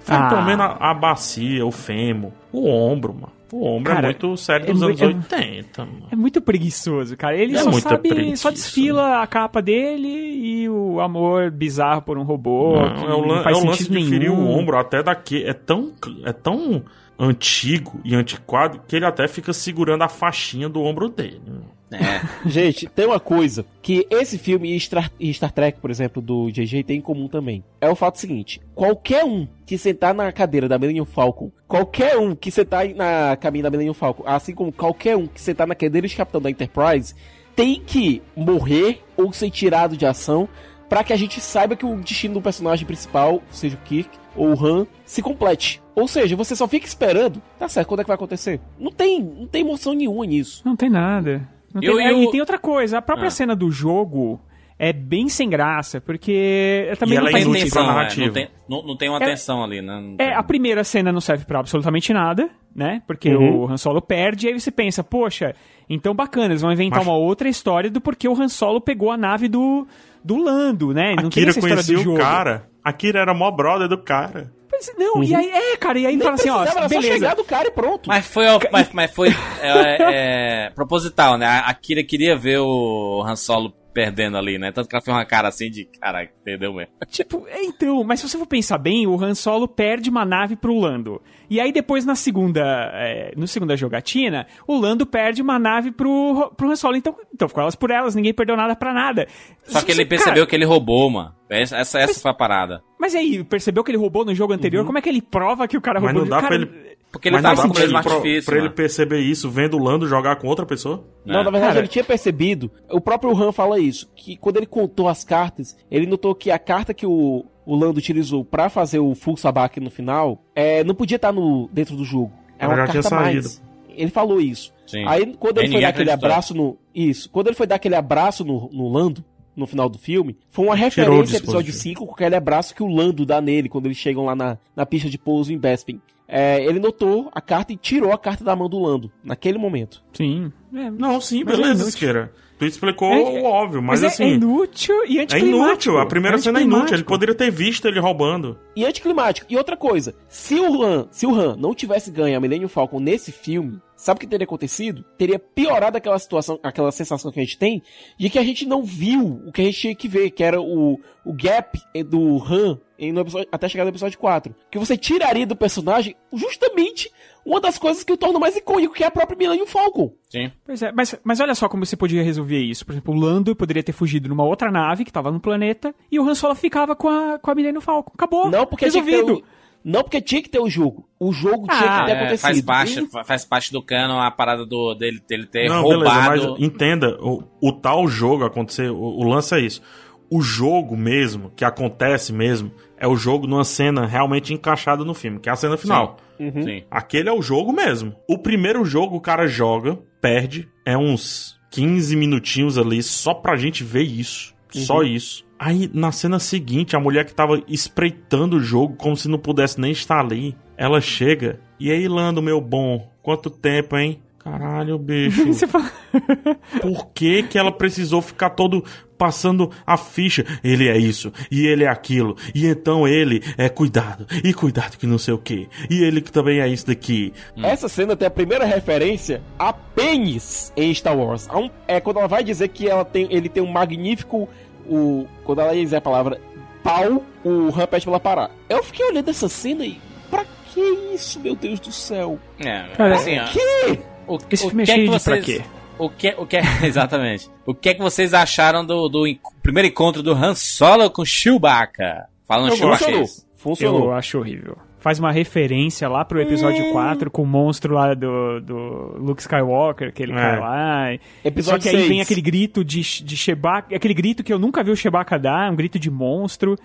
Fere Ah. pelo menos a, a bacia, o fêmur. O ombro, mano. O ombro Cara, é muito sério é dos mui- anos é- 80, mano. É muito preguiçoso, cara. Ele É só sabe, só desfila a capa dele e o amor bizarro por um robô. Não, que é o, lan- não faz é o lance sentido de nenhum. ferir o ombro até daqui. É tão, é tão antigo e antiquado que ele até fica segurando a faixinha do ombro dele. É. Gente, tem uma coisa que esse filme e Star, e Star Trek, por exemplo, do JJ tem em comum também. É o fato seguinte: qualquer um que sentar na cadeira da Millennium Falcon, qualquer um que sentar na cabine da Millennium Falcon, assim como qualquer um que sentar na cadeira de capitão da Enterprise, tem que morrer ou ser tirado de ação para que a gente saiba que o destino do personagem principal, seja o Kirk ou o Han, se complete. Ou seja, você só fica esperando, tá certo, quando é que vai acontecer? Não tem, não tem emoção nenhuma nisso. Não tem nada. Não Eu- tem- é, eu- E tem outra coisa, a própria Ah. cena do jogo é bem sem graça, porque também E não ela é faz tem inútil pra tensão, é, narrativa. não, tem, não, não tem uma É- tensão ali, né? Não É, tem. a primeira cena não serve pra absolutamente nada, né? Porque Uhum. o Han Solo perde, e aí você pensa, poxa, então bacana, eles vão inventar Mas- uma outra história do porquê o Han Solo pegou a nave do, do Lando, né? Não A tem Kira essa história conhecia do o jogo. cara. A Kira era mó brother do cara. Pois, não, e aí, é, cara, e aí Nem fala assim, ó, era só beleza. chegar do cara e pronto. Mas foi, mas, mas foi é, é, proposital, né? A Kira queria ver o Han Solo perdendo ali, né? Tanto que ela fez uma cara assim de, caraca, perdeu mesmo. Tipo, é, então, mas se você for pensar bem, o Han Solo perde uma nave pro Lando. E aí depois na segunda, é, no segunda jogatina, o Lando perde uma nave pro, pro Han Solo. Então, então ficou elas por elas, ninguém perdeu nada pra nada. Só que ele percebeu cara, que ele roubou, mano. Essa, essa, essa foi a parada. Mas aí, percebeu que ele roubou no jogo anterior? Como é que ele prova que o cara Uhum. Mas roubou? não dá cara, pra ele. Porque ele Mas tava dá com o pra pra ele mano. perceber isso vendo o Lando jogar com outra pessoa? Não, É. na verdade Cara- ele tinha percebido. O próprio Han fala isso. Que quando ele contou as cartas, ele notou que a carta que o, o Lando utilizou pra fazer o full sabaque no final é, não podia estar no, dentro do jogo. É Ela uma já tinha carta a mais. Ele falou isso. Sim. Aí quando ele foi dar aquele acreditou. abraço no. Isso. Quando ele foi dar aquele abraço no, no Lando, no final do filme, foi uma referência ao episódio dispositivo. 5 com aquele abraço que o Lando dá nele quando eles chegam lá na, na pista de pouso em Bespin. É, ele notou a carta e tirou a carta da mão do Lando, naquele momento. Sim. É, Não, sim, Mas é beleza, inútil. Isqueira. Tu explicou É- o óbvio, mas, é- assim. é inútil e É anticlimático. inútil, a primeira cena é inútil. Ele poderia ter visto ele roubando. E anticlimático. E outra coisa, se o Han, se o Han não tivesse ganho a Millennium Falcon nesse filme, sabe o que teria acontecido? Teria piorado aquela situação, aquela sensação que a gente tem de que a gente não viu o que a gente tinha que ver, que era o, o gap do Han em- no episódio- até chegar no episódio 4. Que você tiraria do personagem justamente uma das coisas que o torna mais icônico, que é a própria Millennium Falcon. Sim. Pois é, mas, mas olha só como você podia resolver isso. Por exemplo, o Lando poderia ter fugido numa outra nave que tava no planeta e o Han Solo ficava com a, com a Millennium Falcon. Acabou. Não porque tinha que ter resolvido. o, não porque tinha que ter o jogo. O jogo tinha que ter É, acontecido. faz, parte, E- fa- faz parte do canon a parada do, dele, dele ter Não, beleza, roubado. mas entenda, o, o tal jogo acontecer, o, o lance é isso. O jogo mesmo, que acontece mesmo, é o jogo numa cena realmente encaixada no filme, que é a cena final. Uhum. Sim. Aquele é o jogo mesmo. O primeiro jogo o cara joga, perde, é uns 15 minutinhos ali só pra gente ver isso. Só isso. Aí na cena seguinte, a mulher que tava espreitando o jogo como se não pudesse nem estar ali, ela chega. E aí, Lando, meu bom, quanto tempo, hein? Caralho, bicho. Por que que ela precisou ficar todo passando a ficha? Ele é isso, e ele é aquilo, e então ele é cuidado, e cuidado que não sei o que, e ele que também é isso daqui. Essa cena tem a primeira referência a pênis em Star Wars. Um- é quando ela vai dizer que ela tem, ele tem um magnífico. O, quando ela dizer a palavra pau, o Han pede pra ela parar. Eu fiquei olhando essa cena e. Pra que isso, meu Deus do céu? É, assim, ó, Que? o, Esse o filme é que é cheio que de pra vocês- quê? O que, o que é, exatamente. O que é que vocês acharam do, do primeiro encontro do Han Solo com Chewbacca? Fala no Não, Chewbacca. funcionou. Funcionou. Eu acho horrível. Faz uma referência lá pro episódio 4 com o monstro lá do, do Luke Skywalker, que ele É. cai lá. Episódio Só que aí seis. vem aquele grito de, de Chewbacca, aquele grito que eu nunca vi o Chewbacca dar, um grito de monstro.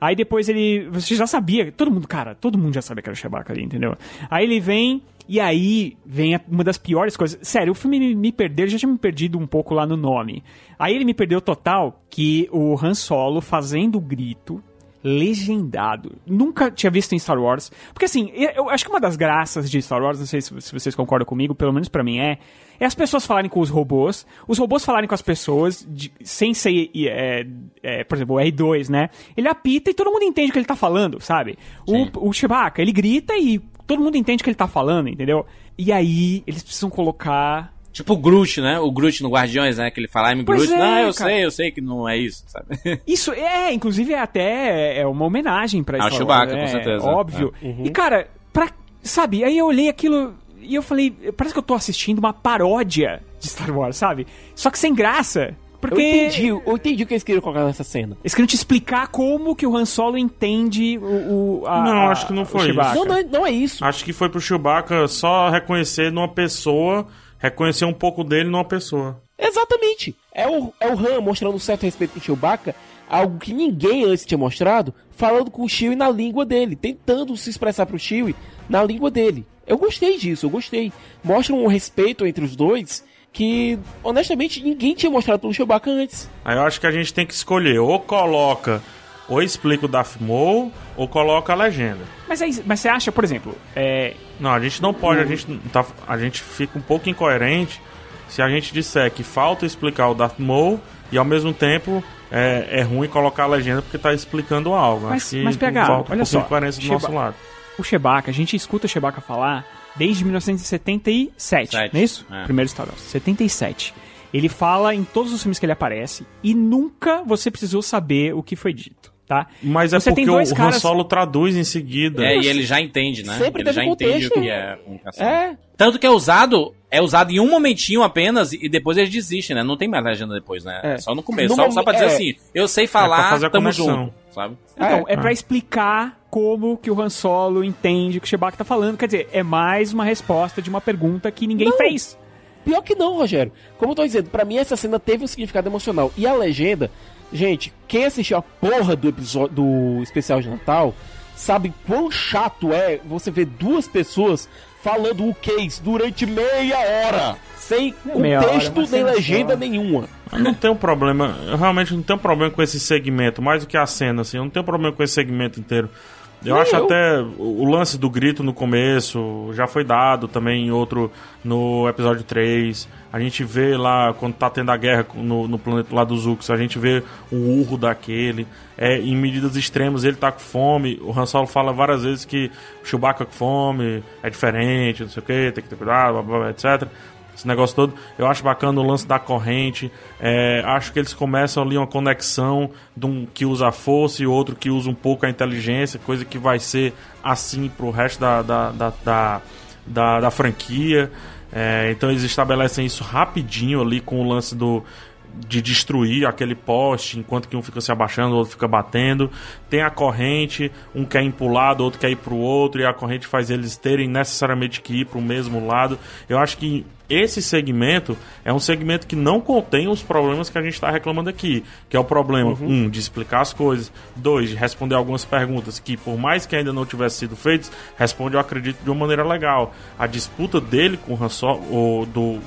Aí depois ele. Você já sabia, todo mundo, cara, todo mundo já sabia que era o Chewbacca ali, entendeu? Aí ele vem, e aí vem uma das piores coisas. Sério, o filme me, me perdeu, ele já tinha me perdido um pouco lá no nome. Aí ele me perdeu total que o Han Solo fazendo o grito legendado. Nunca tinha visto em Star Wars. Porque assim, eu acho que uma das graças de Star Wars, não sei se, vocês concordam comigo, pelo menos pra mim é, é as pessoas falarem com os robôs, os robôs falarem com as pessoas, de- sem ser, é, é, por exemplo, o R2, né? Ele apita e todo mundo entende o que ele tá falando, sabe? O, o Chewbacca, ele grita e todo mundo entende o que ele tá falando, entendeu? E aí, eles precisam colocar Tipo o Groot, né? O Groot no Guardiões, né? Que ele fala, I'm Pois Groot. é, não, eu cara. sei, eu sei que não é isso, sabe? Isso é, inclusive, é até é uma homenagem pra Ao Star Chewbacca, com é, certeza. Óbvio. E, cara, pra, sabe, aí eu olhei aquilo e eu falei, parece que eu tô assistindo uma paródia de Star Wars, sabe? Só que sem graça. Porque Eu entendi, eu entendi o que eles queriam colocar nessa cena. eles queriam te explicar como que o Han Solo entende o. o a- Não, acho que não foi Chewbacca. Não, não é, não é isso. Acho que foi pro Chewbacca só reconhecer numa pessoa, reconhecer um pouco dele numa pessoa. Exatamente. É o, é o Han mostrando um certo respeito pro Chewbacca, algo que ninguém antes tinha mostrado, falando com o Chewie na língua dele, tentando se expressar pro Chewie na língua dele. Eu gostei disso, eu gostei. Mostra um respeito entre os dois que, honestamente, ninguém tinha mostrado pro Chewbacca antes. Aí eu acho que a gente tem que escolher, ou coloca, ou explica o Darth Maul, ou coloca a legenda. Mas, aí, mas você acha, por exemplo, é, Não, a gente não pode, a gente, tá, a gente fica um pouco incoerente se a gente disser que falta explicar o Darth Maul e ao mesmo tempo é, é ruim colocar a legenda porque tá explicando algo. Mas- Acho que mas, PH, falta um olha pouquinho só, coerência do Cheba- nosso lado. o Chewbacca, a gente escuta o Chewbacca falar desde 1977, Sete, não é isso? é. Primeiro Star Wars, 77. Ele fala em todos os filmes que ele aparece e nunca você precisou saber o que foi dito, tá? Mas é Você tem porque o dois Han caras- Solo traduz em seguida. É, e ele já entende, né? Sempre ele já entende o que é comunicação. É, Tanto que é usado, é usado em um momentinho apenas e depois eles desistem, né? Não tem mais legenda depois, né? É, É. só no começo. No Só, momen- só pra dizer é. assim, eu sei É falar, fazer a tamo junto, sabe? Então, é, É. pra explicar como que o Han Solo entende o que o Chewbacca tá falando. Quer dizer, é mais uma resposta de uma pergunta que ninguém Não. fez. Pior que não, Rogério. Como eu tô dizendo, pra mim essa cena teve um significado emocional. E a legenda, gente, quem assistiu a porra do episódio do especial de Natal, sabe quão chato é você ver duas pessoas falando o case durante meia hora. Sem Meia hora, contexto uma nem legenda só. nenhuma. Eu não tenho problema, eu realmente não tenho problema com esse segmento, mais do que a cena, assim, eu não tenho problema com esse segmento inteiro. Eu Nem acho eu. até o o lance do grito no começo já foi dado também em outro, no episódio 3. A gente vê lá, quando tá tendo a guerra no, no planeta lá dos Zux, a gente vê o urro daquele. É, em medidas extremas, ele tá com fome. O Han Solo fala várias vezes que o Chewbacca com fome é diferente, não sei o que, tem que ter cuidado, blá, blá, blá, etc esse negócio todo. Eu acho bacana o lance da corrente. É, acho que eles começam ali uma conexão de um que usa a força e outro que usa um pouco a inteligência, coisa que vai ser assim pro resto da, da, da, da- da franquia. É, então eles estabelecem isso rapidinho ali com o lance do. de destruir aquele poste, enquanto que um fica se abaixando, o outro fica batendo. Tem a corrente, um quer ir para um lado, outro quer ir para o outro, e a corrente faz eles terem necessariamente que ir para o mesmo lado. Eu acho que esse segmento é um segmento que não contém os problemas que a gente está reclamando aqui. Que é o problema, um, de explicar as coisas. Dois, de responder algumas perguntas que, por mais que ainda não tivessem sido feitas, responde, eu acredito, de uma maneira legal. A disputa dele com o Han Solo, ou do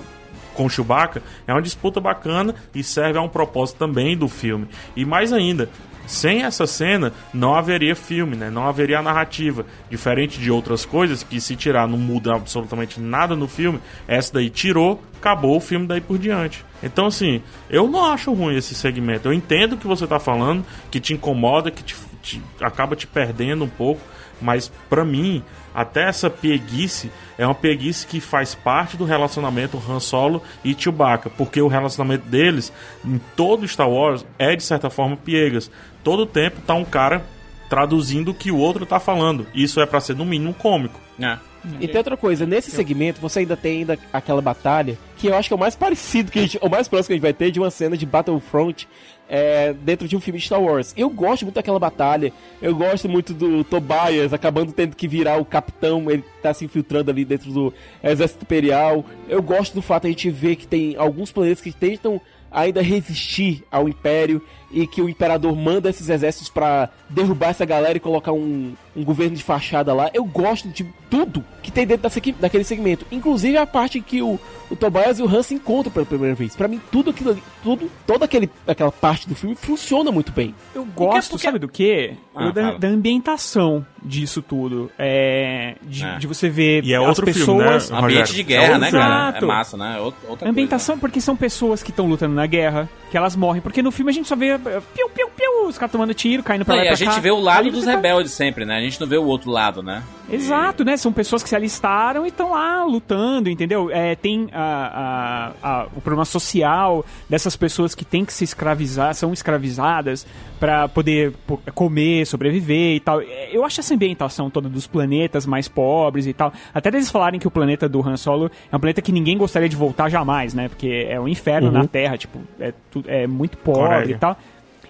com o Chewbacca é uma disputa bacana e serve a um propósito também do filme. E mais ainda, sem essa cena não haveria filme, né? Não haveria narrativa. Diferente de outras coisas que se tirar não muda absolutamente nada no filme, essa daí tirou, acabou o filme daí por diante. Então assim, eu não acho ruim esse segmento. Eu entendo o que você tá falando, que te incomoda, que te, te acaba te perdendo um pouco, mas para mim até essa pieguice é uma pieguice que faz parte do relacionamento Han Solo e Chewbacca, porque o relacionamento deles em todo Star Wars é de certa forma piegas. Todo tempo tá um cara traduzindo o que o outro tá falando. Isso é para ser no mínimo cômico. É. E tem outra coisa, nesse segmento você ainda tem ainda aquela batalha que eu acho que é o mais parecido que a gente, o mais próximo que a gente vai ter de uma cena de Battlefront é, dentro de um filme de Star Wars. Eu gosto muito daquela batalha, eu gosto muito do Tobias acabando tendo que virar o capitão, ele tá se infiltrando ali dentro do Exército Imperial. Eu gosto do fato de a gente ver que tem alguns planetas que tentam ainda resistir ao Império e que o Imperador manda esses exércitos para derrubar essa galera e colocar um, um governo de fachada lá. Eu gosto de tudo que tem dentro dessa, daquele segmento, inclusive a parte que o, o Tobias e o Han se encontram pela primeira vez. Para mim, tudo aquilo ali, tudo, toda aquele, aquela parte do filme funciona muito bem. Eu gosto, porque- sabe do quê? Ah, da, da ambientação disso tudo. É, de, É. de você ver E é as outro filme, pessoas. né? Ambiente de guerra, é né, cara? É massa, né? Outra, outra Ambientação porque são pessoas que estão lutando na guerra, que elas morrem. Porque no filme a gente só vê piu, piu, piu, os caras tomando tiro, caindo pra Não, lá e e pra a gente cá. vê o lado dos tá- rebeldes sempre, né? A gente não vê o outro lado, né? Exato, né? São pessoas que se alistaram e estão lá lutando, entendeu? É, tem a, a- a- o problema social dessas pessoas que têm que se escravizar, são escravizadas pra poder comer, sobreviver e tal. É, Eu acho essa ambientação toda dos planetas mais pobres e tal. Até eles falarem que o planeta do Han Solo é um planeta que ninguém gostaria de voltar jamais, né? Porque é um inferno na Terra, tipo, é, é muito pobre Coreia. e tal.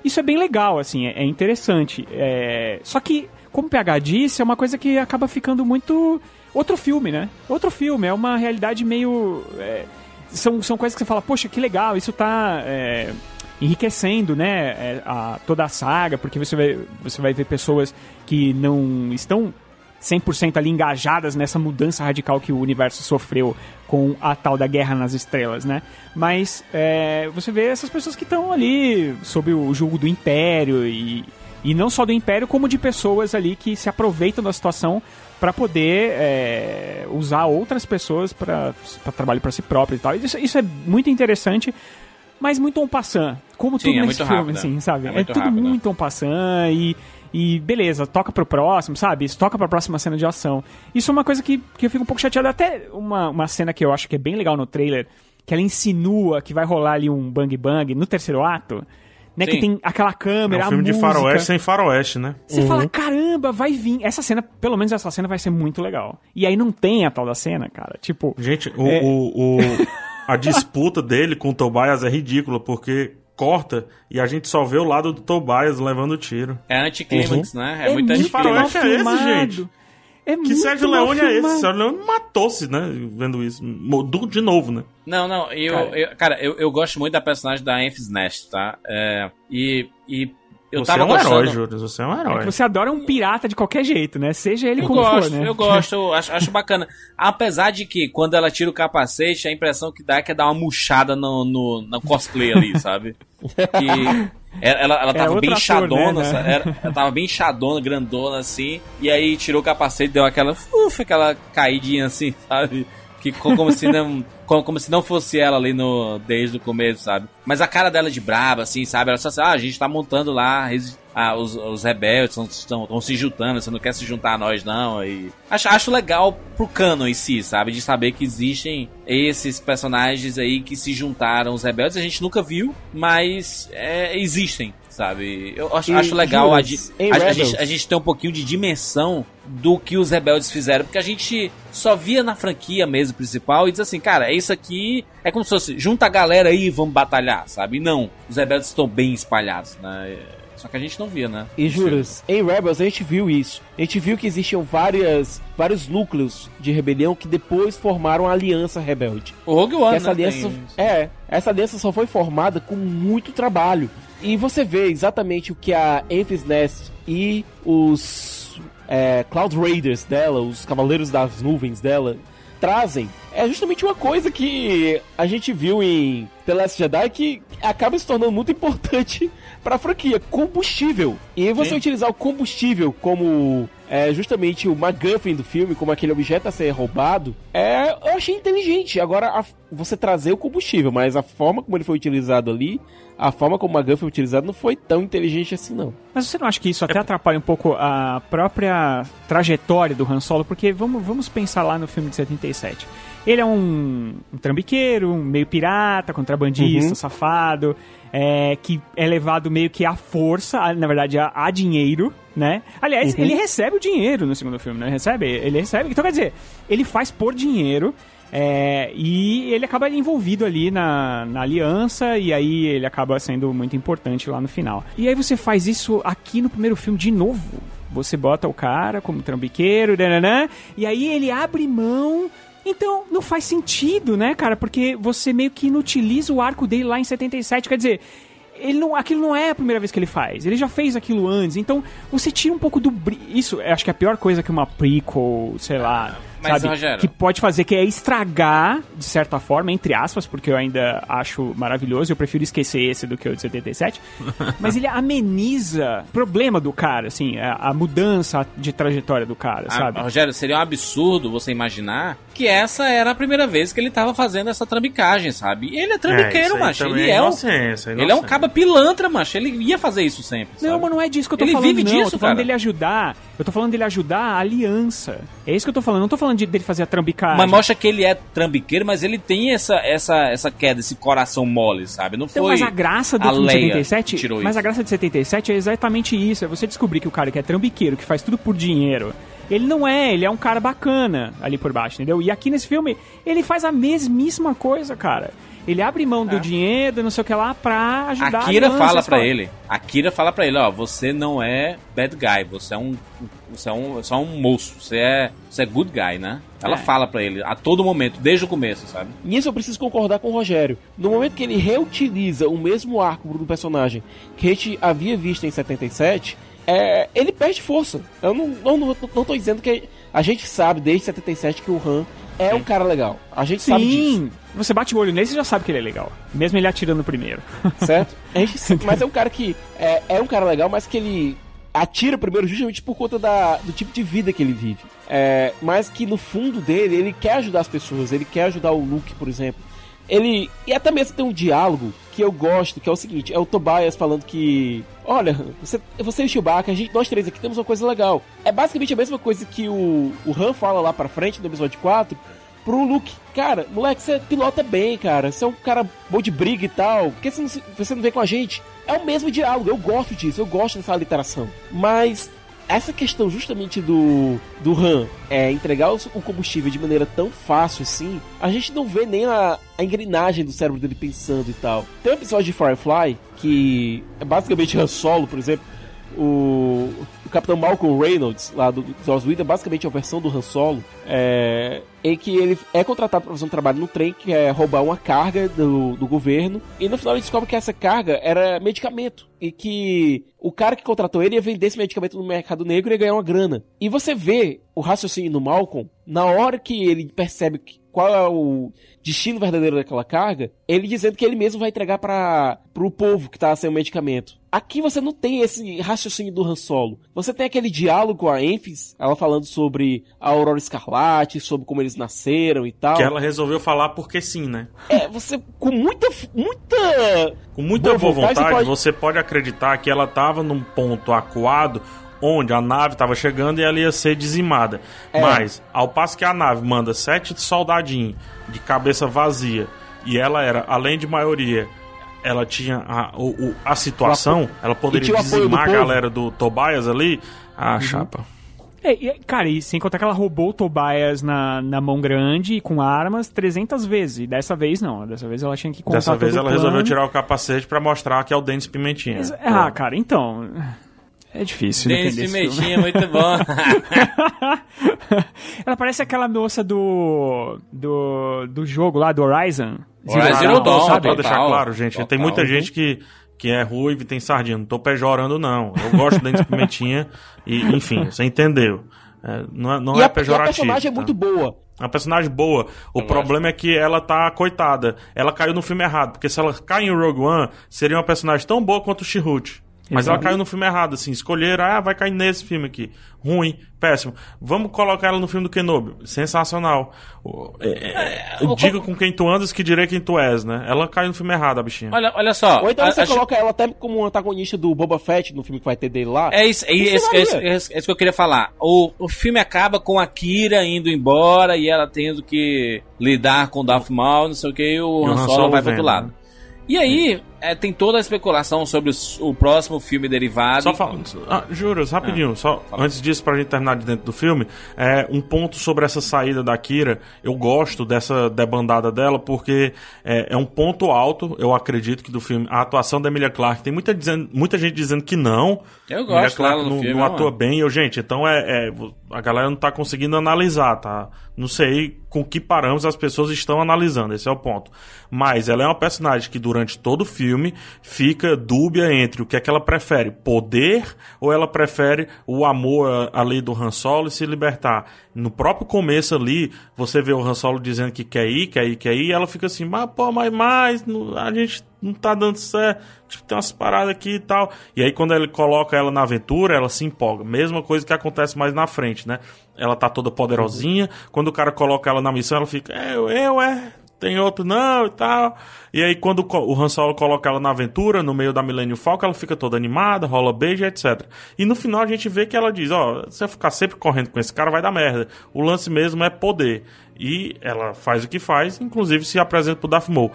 Isso é bem legal, assim, é, é interessante. É, Só que, como o PH disse, é uma coisa que acaba ficando muito. Outro filme, né? Outro filme, é uma realidade meio. é, São, são coisas que você fala, poxa, que legal, isso tá. é, enriquecendo, né, é, a, toda a saga, porque você vai, você vai ver pessoas que não estão 100% ali engajadas nessa mudança radical que o universo sofreu com a tal da Guerra nas Estrelas, né? Mas é, você vê essas pessoas que estão ali sob o julgo do Império e, e não só do Império, como de pessoas ali que se aproveitam da situação para poder é, usar outras pessoas para trabalho para si próprios e tal. Isso, isso é muito interessante, mas muito en passant, como Sim, tudo é nesse filme, rápido, assim, né? sabe? É É, tudo rápido. muito en passant e e beleza, toca pro próximo, sabe? Isso toca pra próxima cena de ação. Isso é uma coisa que, que eu fico um pouco chateado. Até uma, uma cena que eu acho que é bem legal no trailer, que ela insinua que vai rolar ali um bang bang no terceiro ato, né? Que tem aquela É câmera, um a filme de música. faroeste sem faroeste, né? Você fala, caramba, vai vir. Essa cena, pelo menos essa cena vai ser muito legal. E aí não tem a tal da cena, cara. Tipo, Gente, o, É. o- o- a disputa dele com o Tobias é ridícula, porque corta e a gente só vê o lado do Tobias levando o tiro. É anticlímax, né? É, muito muito anticlímax. faroeste é esse, filmado. gente? É Que Sérgio Leone é esse? filmado. Sérgio Leone matou-se, né? Vendo isso. Do- De novo, né? Não, não, eu, Cara. eu- cara, eu, eu gosto muito da personagem da Enfys Nest, tá? É, e, e eu você tava é um gostando. herói, Júlio. Você é um É herói. que você adora um pirata de qualquer jeito, né? Seja ele Eu como gosto, for, né? eu gosto, eu acho, acho bacana. Apesar de que, quando ela tira o capacete, a impressão que dá é que é dar uma murchada no, no, no cosplay ali, sabe? Que ela, ela, ela tava outro bem ator, inchadona, né? sabe? Era- ela tava bem inchadona, grandona assim, e aí tirou o capacete, deu aquela, uf, aquela caidinha assim, sabe? Que co- como se não, como, como se não fosse ela ali no desde o começo, sabe? Mas a cara dela de braba, assim, sabe? Ela só assim, ah, a gente tá montando lá ah, os, os rebeldes estão se juntando, você não quer se juntar a nós, não. E acho, acho legal pro canon em si, sabe? De saber que existem esses personagens aí que se juntaram os rebeldes. A gente nunca viu, mas é, existem, sabe? Eu acho, E, acho legal a, a- a gente, a gente ter um pouquinho de dimensão do que os rebeldes fizeram, porque a gente só via na franquia mesmo principal e diz assim, cara, isso aqui é como se fosse, junta a galera aí e vamos batalhar, sabe? Não, os rebeldes estão bem espalhados, né? Só que a gente não via, né? E juras, em Rebels a gente viu isso. A gente viu que existiam várias, vários núcleos de rebelião que depois formaram a Aliança Rebelde. O Rogue One, essa né? aliança, é, essa aliança só foi formada com muito trabalho. E você vê exatamente o que a Enfys Nest e os é, Cloud Raiders dela, os Cavaleiros das Nuvens dela, trazem. É justamente uma coisa que a gente viu em The Last Jedi que acaba se tornando muito importante pra franquia, combustível. E você Sim. utilizar o combustível como é, justamente o MacGuffin do filme, como aquele objeto a ser roubado, é, eu achei inteligente. Agora, a- você trazer o combustível, mas a forma como ele foi utilizado ali, a forma como o MacGuffin foi utilizado não foi tão inteligente assim, não. Mas você não acha que isso até atrapalha um pouco a própria trajetória do Han Solo? Porque vamos, vamos pensar lá no filme de 77. Ele é um, um trambiqueiro, um meio pirata, contrabandista, Uhum. safado, é, que é levado meio que à força, a- na verdade, a, a dinheiro, né? Aliás, Uhum. ele recebe o dinheiro no segundo filme, não recebe? Ele recebe. Então, quer dizer, ele faz por dinheiro. é, e ele acaba envolvido ali na, na aliança, e aí ele acaba sendo muito importante lá no final. E aí você faz isso aqui no primeiro filme de novo. Você bota o cara como trambiqueiro, nananã, e aí ele abre mão. Então, não faz sentido, né, cara? Porque você meio que inutiliza o arco dele lá em 77. Quer dizer, ele não, aquilo não é a primeira vez que ele faz. Ele já fez aquilo antes. Então, você tira um pouco do. Isso, acho que é a pior coisa que uma prequel, sei lá. Mas, sabe, Rogério- que pode fazer, que é estragar, de certa forma, entre aspas, porque eu ainda acho maravilhoso, eu prefiro esquecer esse do que o de 77. mas ele ameniza o problema do cara, assim, a, a mudança de trajetória do cara, Ah, sabe? Rogério, seria um absurdo você imaginar que essa era a primeira vez que ele tava fazendo essa trambicagem, sabe? E ele é trambiqueiro, aí macho. Ele é é, um, inocência, ele é um caba pilantra, macho. Ele ia fazer isso sempre. Não, sabe? mas não é disso que eu tô Ele falando, vive não. disso, eu tô falando cara. dele ajudar. Eu tô falando dele ajudar a aliança. É isso que eu tô falando. Não tô falando de, dele fazer a trambicagem. Mas mostra que ele é trambiqueiro, mas ele tem essa, essa, essa queda, esse coração mole, sabe? Não Então, foi mas a graça do a filme de Leia 77, que tirou mas isso. a graça de 77 é exatamente isso, é você descobrir que o cara que é trambiqueiro, que faz tudo por dinheiro, ele não é, ele é um cara bacana ali por baixo, entendeu? E aqui nesse filme, ele faz a mesmíssima coisa, cara. Ele abre mão do dinheiro, não sei o que lá, pra ajudar A Kira fala você pra ele. A Kira fala pra ele, ó, você não é bad guy, você é um você é um, só um moço, você é, você é good guy, né? Ela É. fala pra ele a todo momento, desde o começo, sabe? Nisso eu preciso concordar com o Rogério. No momento que ele reutiliza o mesmo arco do personagem que a gente havia visto em 77, é, ele perde força. Eu não, não, não, não tô dizendo que a gente sabe desde 77 que o Han é um cara legal. A gente sabe disso, Sim, você bate o olho nele e já sabe que ele é legal. Mesmo ele atirando primeiro. certo? Gente, mas é um cara que é, é um cara legal, mas que ele atira primeiro justamente por conta da, do tipo de vida que ele vive. É, mas que no fundo dele, ele quer ajudar as pessoas, ele quer ajudar o Luke, por exemplo. Ele. E até mesmo tem um diálogo que eu gosto, que é o seguinte: é o Tobias falando que. Olha, você, você e o Chewbacca, a gente, nós três aqui temos uma coisa legal. É basicamente a mesma coisa que o, o Han fala lá pra frente no episódio 4 pro Luke. Cara, moleque, você pilota bem, cara. Você é um cara bom de briga e tal. Por que você não, você não vem com a gente? É o mesmo diálogo, eu gosto disso, eu gosto dessa literação. Mas essa questão justamente do, do Han é entregar o, combustível de maneira tão fácil assim, a gente não vê nem a, a engrenagem do cérebro dele pensando e tal. Tem um episódio de Firefly que é basicamente Han Solo, por exemplo, o Capitão Malcolm Reynolds, lá do Joss Whedon, basicamente é a versão do Han Solo, é, em que ele é contratado para fazer um trabalho no trem, que é roubar uma carga do, do governo, e no final ele descobre que essa carga era medicamento, e que o cara que contratou ele ia vender esse medicamento no mercado negro e ia ganhar uma grana. E você vê o raciocínio do Malcolm, na hora que ele percebe qual é o destino verdadeiro daquela carga, ele dizendo que ele mesmo vai entregar para pro povo que tá sem o medicamento. Aqui você não tem esse raciocínio do Han Solo. Você tem aquele diálogo com a Enfys, ela falando sobre a Aurora Escarlate, sobre como eles nasceram e tal. Que ela resolveu falar porque sim, né? É, você com muita muita Com muita Boa boa, vontade, vontade, você pode- acreditar que ela estava num ponto acuado onde a nave estava chegando e ela ia ser dizimada. É. Mas, ao passo que a nave manda sete soldadinhos de cabeça vazia e ela era, além de maioria, ela tinha a, o, o- a situação, ela poderia dizimar a galera do Tobias ali. Ah, chapa. É, e, cara, e sem contar que ela roubou o Tobias na, na mão grande com armas 300 vezes. E dessa vez não. Dessa vez ela tinha que contar Dessa vez ela plano. resolveu tirar o capacete pra mostrar que é o Denis Pimentinha. Mas- Ah, cara, então. É difícil filme. Pimentinha, muito bom. Ela parece aquela moça do. do. do jogo lá, do Horizon. Horizon Zero Não, Dawn, só pra total. deixar claro, gente, tem muita gente que, que é ruivo e tem sardinha. Não tô pejorando, não. Eu gosto do Denis Pimentinha e, enfim, você entendeu. É, não é, não e, é a, e a pejorativo. personagem é tá? muito boa. É uma personagem boa. O problema é que ela tá coitada. Ela caiu no filme errado. Porque se ela cai em Rogue One, seria uma personagem tão boa quanto o Chihut. Mas ela caiu no filme errado, assim. Escolheram, ah, vai cair nesse filme aqui. Ruim, péssimo. Vamos colocar ela no filme do Kenobi. Sensacional. É, é, o- diga com quem tu andas que direi quem tu és, né? Ela caiu no filme errado, a bichinha. olha, olha só. Ou então a- você acho- coloca ela até como um antagonista do Boba Fett no filme que vai ter dele lá. É isso, é, isso, é, isso, é isso- é isso que eu queria falar. O, o filme acaba com a Kira indo embora e ela tendo que lidar com o Darth Maul, não sei o que, e o E o Han Han Solo Solo vai pro outro lado. né? E aí, é, tem toda a especulação sobre o, próximo filme derivado. Só falando. Ah, Juras, rapidinho, só antes disso, pra gente terminar de dentro do filme, é, um ponto sobre essa saída da Kira. Eu gosto dessa debandada dela, porque é, é um ponto alto, eu acredito, que do filme. A atuação da Emilia Clarke. Tem muita, dizendo, muita gente dizendo que não. Eu Emilia gosto Clarke dela no não, filme, não ó. atua bem. Eu, gente, então é, é, A galera não tá conseguindo analisar, tá? Não sei com que parâmetros as pessoas estão analisando, esse é o ponto. Mas ela é uma personagem que durante todo o filme fica dúbia entre o que é que ela prefere, poder ou ela prefere o amor ali do Han Solo e se libertar. No próprio começo ali, você vê o Han Solo dizendo que quer ir, quer ir, quer ir, e ela fica assim, mas pô, mas a gente não tá dando certo, tipo, tem umas paradas aqui e tal. E aí quando ele coloca ela na aventura, ela se empolga. Mesma coisa que acontece mais na frente, né? Ela tá toda poderosinha, quando o cara coloca ela na missão, ela fica, é, eu, eu, é, tem outro não e tal. E aí, quando o Han Solo coloca ela na aventura, no meio da Millennium Falcon, ela fica toda animada, rola beijo, etc. E no final a gente vê que ela diz, ó, se eu ficar sempre correndo com esse cara, vai dar merda. O lance mesmo é poder. E ela faz o que faz, inclusive se apresenta pro Darth Maul.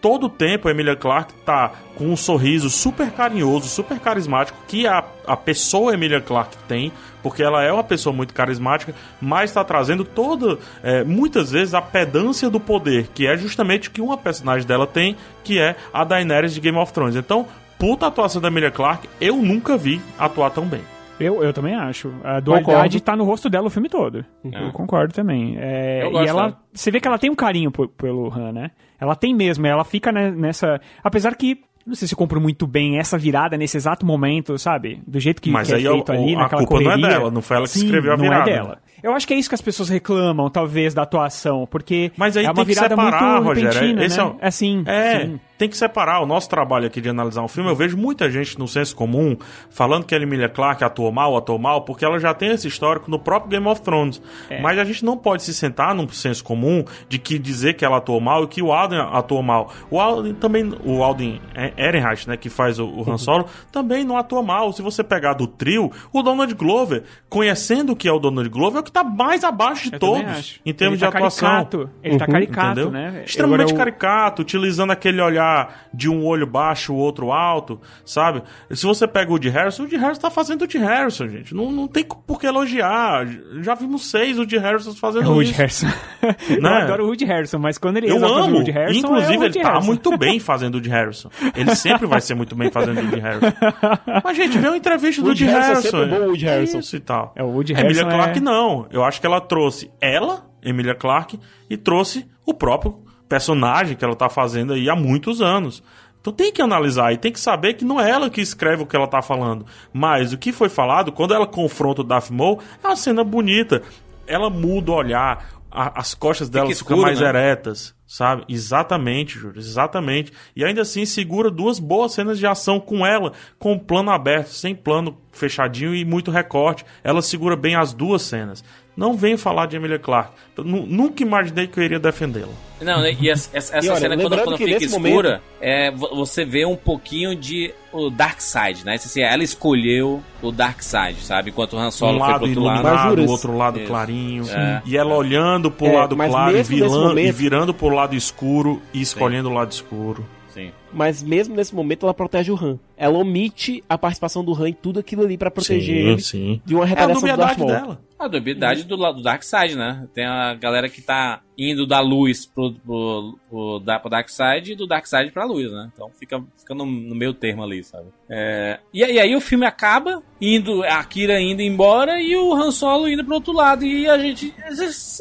Todo o tempo a Emilia Clarke tá com um sorriso super carinhoso, super carismático, que a, a pessoa Emilia Clarke tem, porque ela é uma pessoa muito carismática, mas está trazendo toda, é, muitas vezes, a pedância do poder, que é justamente o que uma personagem dela tem, que é a Daenerys de Game of Thrones. Então, puta atuação da Emilia Clarke, eu nunca vi atuar tão bem. Eu, eu também acho. A dualidade tá no rosto dela o filme todo. Eu concordo também. É, Eu gosto e ela. dela. Você vê que ela tem um carinho por- pelo Han, né? Ela tem mesmo, ela fica ne- nessa. Apesar que. Não sei se eu compro muito bem essa virada nesse exato momento, sabe? Do jeito que, Mas que é aí o- feito ali, o- a naquela culpa não é correria. dela, não foi ela que Sim, escreveu a não virada, É dela. Eu acho que é isso que as pessoas reclamam, talvez, da atuação, porque Mas aí é uma tem que virada separar, muito Rogério. repentina, Esse né? é assim, É, sim. tem que separar o nosso trabalho aqui de analisar um filme. Eu vejo muita gente no senso comum falando que a Emilia Clarke atuou mal, atuou mal, porque ela já tem esse histórico no próprio Game of Thrones. É. Mas a gente não pode se sentar num senso comum de que dizer que ela atuou mal e que o Alden atuou mal. O Alden também, o Alden Ehrenreich, né, que faz o, o. Han Solo, também não atua mal. Se você pegar do trio, o Donald Glover, conhecendo o que é o Donald Glover, é o que tá mais abaixo de Eu todos em termos Ele de tá atuação. caricato. Ele tá caricato, Entendeu? né? Extremamente Agora, o- caricato, utilizando aquele olhar de um olho baixo, o outro alto, sabe? Se você pega o Woody Harrison, o Woody Harrison tá fazendo o Woody Harrison, gente. Não, não tem por que elogiar. Já vimos seis Woody Harrison É fazendo o Woody isso. Harrison. eu Né? adoro o Woody Harrison, mas quando ele Eu o amo. Woody Harrison, é o Inclusive, ele Woody tá Harrison. muito bem fazendo o Woody Harrison. Ele sempre vai ser muito bem fazendo o Woody Harrison. Mas, gente, vê uma entrevista do Woody Woody Harrison é Harrison. sempre bom, o Woody Harrison. Isso e tal. É, o Woody A Emilia Harrison Clarke é- Eu acho que ela trouxe ela, Emilia Clarke, e trouxe o próprio personagem que ela tá fazendo aí há muitos anos. Então tem que analisar e tem que saber que não é ela que escreve o que ela tá falando. Mas o que foi falado, quando ela confronta o Maul, é uma cena bonita. Ela muda o olhar, a- as costas dela escuro, ficam mais né? eretas, sabe? Exatamente, Júlio, exatamente. E ainda assim segura duas boas cenas de ação com ela, com o plano aberto, sem plano fechadinho e muito recorte. Ela segura bem as duas cenas. Não venho falar de Emilia Clarke. Nunca imaginei que eu iria defendê-la. Não, né, e essa, essa- E olha, cena, quando, quando que fica escura, é, vo- você vê um pouquinho de o Dark Side, né? Assim, ela escolheu o Dark Side, sabe? Enquanto o Han Solo um foi lado pro outro lado. o outro lado Isso. clarinho. É. E ela olhando pro É, lado claro e, vilan- momento- e virando pro lado escuro e escolhendo o lado escuro. Sim. Mas mesmo nesse momento ela protege o Han. Ela omite a participação do Han em tudo aquilo ali pra proteger Sim, ele sim. de uma É a retaliação do Darth Maul. dela. A dubiedade do lado do Dark Side, né? Tem a galera que tá indo da luz pro, pro, pro, da, pro Dark Side e do Dark Side pra luz, né? Então fica, fica no, no meio termo ali, sabe? É, e, aí- e aí o filme acaba, indo, a Kira indo embora e o Han Solo indo pro outro lado. E a gente.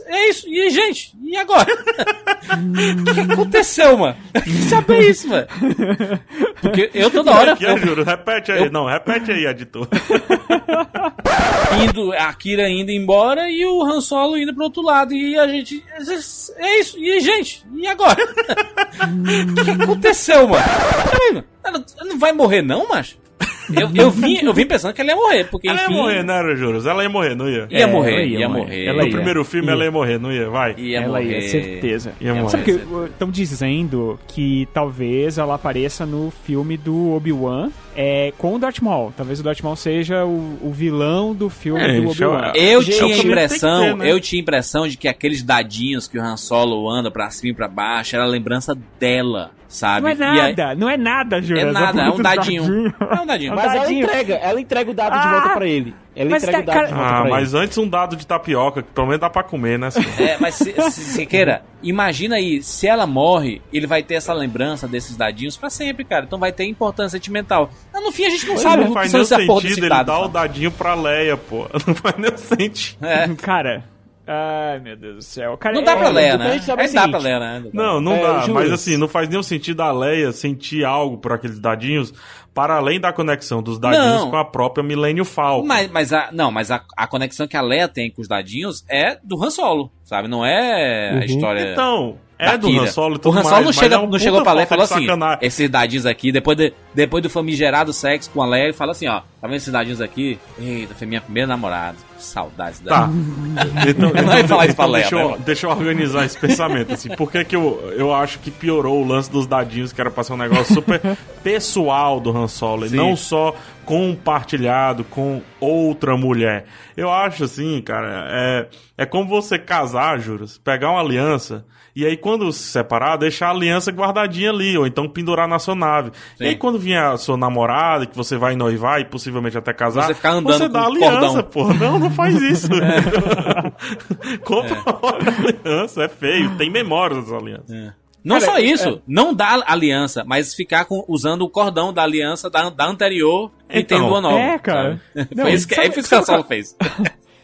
É isso. E gente, e agora? O que aconteceu, mano? Eu saber isso, mano. Porque eu toda hora. Aqui, eu juro, repete aí. Não, repete aí, editor. indo, a Kira indo embora e o Han Solo indo pro outro lado. E a gente. É isso. E gente, e agora? O que aconteceu, mano? Ela não vai morrer, não, macho? Eu, eu, vim, eu vim pensando que ela ia morrer, porque Ela enfim. ia morrer, né, Juros? Ela ia morrer, não ia? Ia morrer, ia, ia morrer. morrer. Ela No ia. primeiro filme Ia. ela ia morrer, não ia? Vai. Ia ela morrer. ia, certeza. Ia morrer. Sabe que estão dizendo que talvez ela apareça no filme do Obi-Wan é, com o Darth Maul. Talvez o Darth Maul seja o, o vilão do filme É, do é Obi-Wan. Eu Gente, tinha a impressão, ter, né? eu tinha a impressão de que aqueles dadinhos que o Han Solo anda pra cima e pra baixo era a lembrança dela, sabe? Não é E aí- nada, não é nada, Júlio. é nada, é um dadinho. É um dadinho. Mas ela Dadinho. entrega, ela entrega o dado de Ah! volta pra ele. Ela Mas entrega o tá- dado de cara- volta Ah, pra mas ele. antes um dado de tapioca, que pelo menos dá pra comer, né? senhor? É, mas se, se, Siqueira, imagina aí, se ela morre, ele vai ter essa lembrança desses dadinhos pra sempre, cara. Então vai ter importância sentimental. Mas no fim a gente não sabe não o que faz são nenhum sentido ele dado. dar o dadinho pra Leia, pô. Não faz nenhum sentido. É. Cara, ai meu Deus do céu. Cara, Não dá é- pra Leia, a né? é É, dá pra Leia, né? Não, não É, dá. Mas assim, não faz nenhum sentido a Leia sentir algo por aqueles dadinhos, para além da conexão dos dadinhos Não. com a própria Millennium Falcon. Mas, mas, a, não, mas a, a conexão que a Leia tem com os dadinhos é do Han Solo, sabe? Não é a Uhum. história. Então, é do Kira. Han Solo e O tudo Han Solo mais, não, chega, é não chegou pra Leia e falou assim: esses dadinhos aqui, depois, de, depois do famigerado sexo com a Leia, ele fala assim: ó, tá vendo esses dadinhos aqui? Eita, foi minha primeira namorada. Saudades dela. Tá. Então, Não vai falar isso pra Leia, deixa, eu, deixa eu organizar esse pensamento, assim. Por que, que eu, eu acho que piorou o lance dos dadinhos, que era pra ser um negócio super pessoal do Han Solo, e Sim. não só compartilhado com outra mulher. Eu acho assim, cara, é, é como você casar, juros, pegar uma aliança. E aí, quando se separar, deixar a aliança guardadinha ali, ou então pendurar na sua nave. Sim. E aí, quando vier a sua namorada, que você vai noivar e possivelmente até casar, Você ficar andando você dá com aliança, cordão. pô. Não, não faz isso. Compra outra aliança, é feio. Tem memórias das alianças. Não Cara, só isso, é- não dá aliança, mas ficar com- usando o cordão da aliança da, da anterior e Então, tendo uma nova. é, cara. sabe? Não, Foi isso que, sabe- é isso que o Han Solo fez.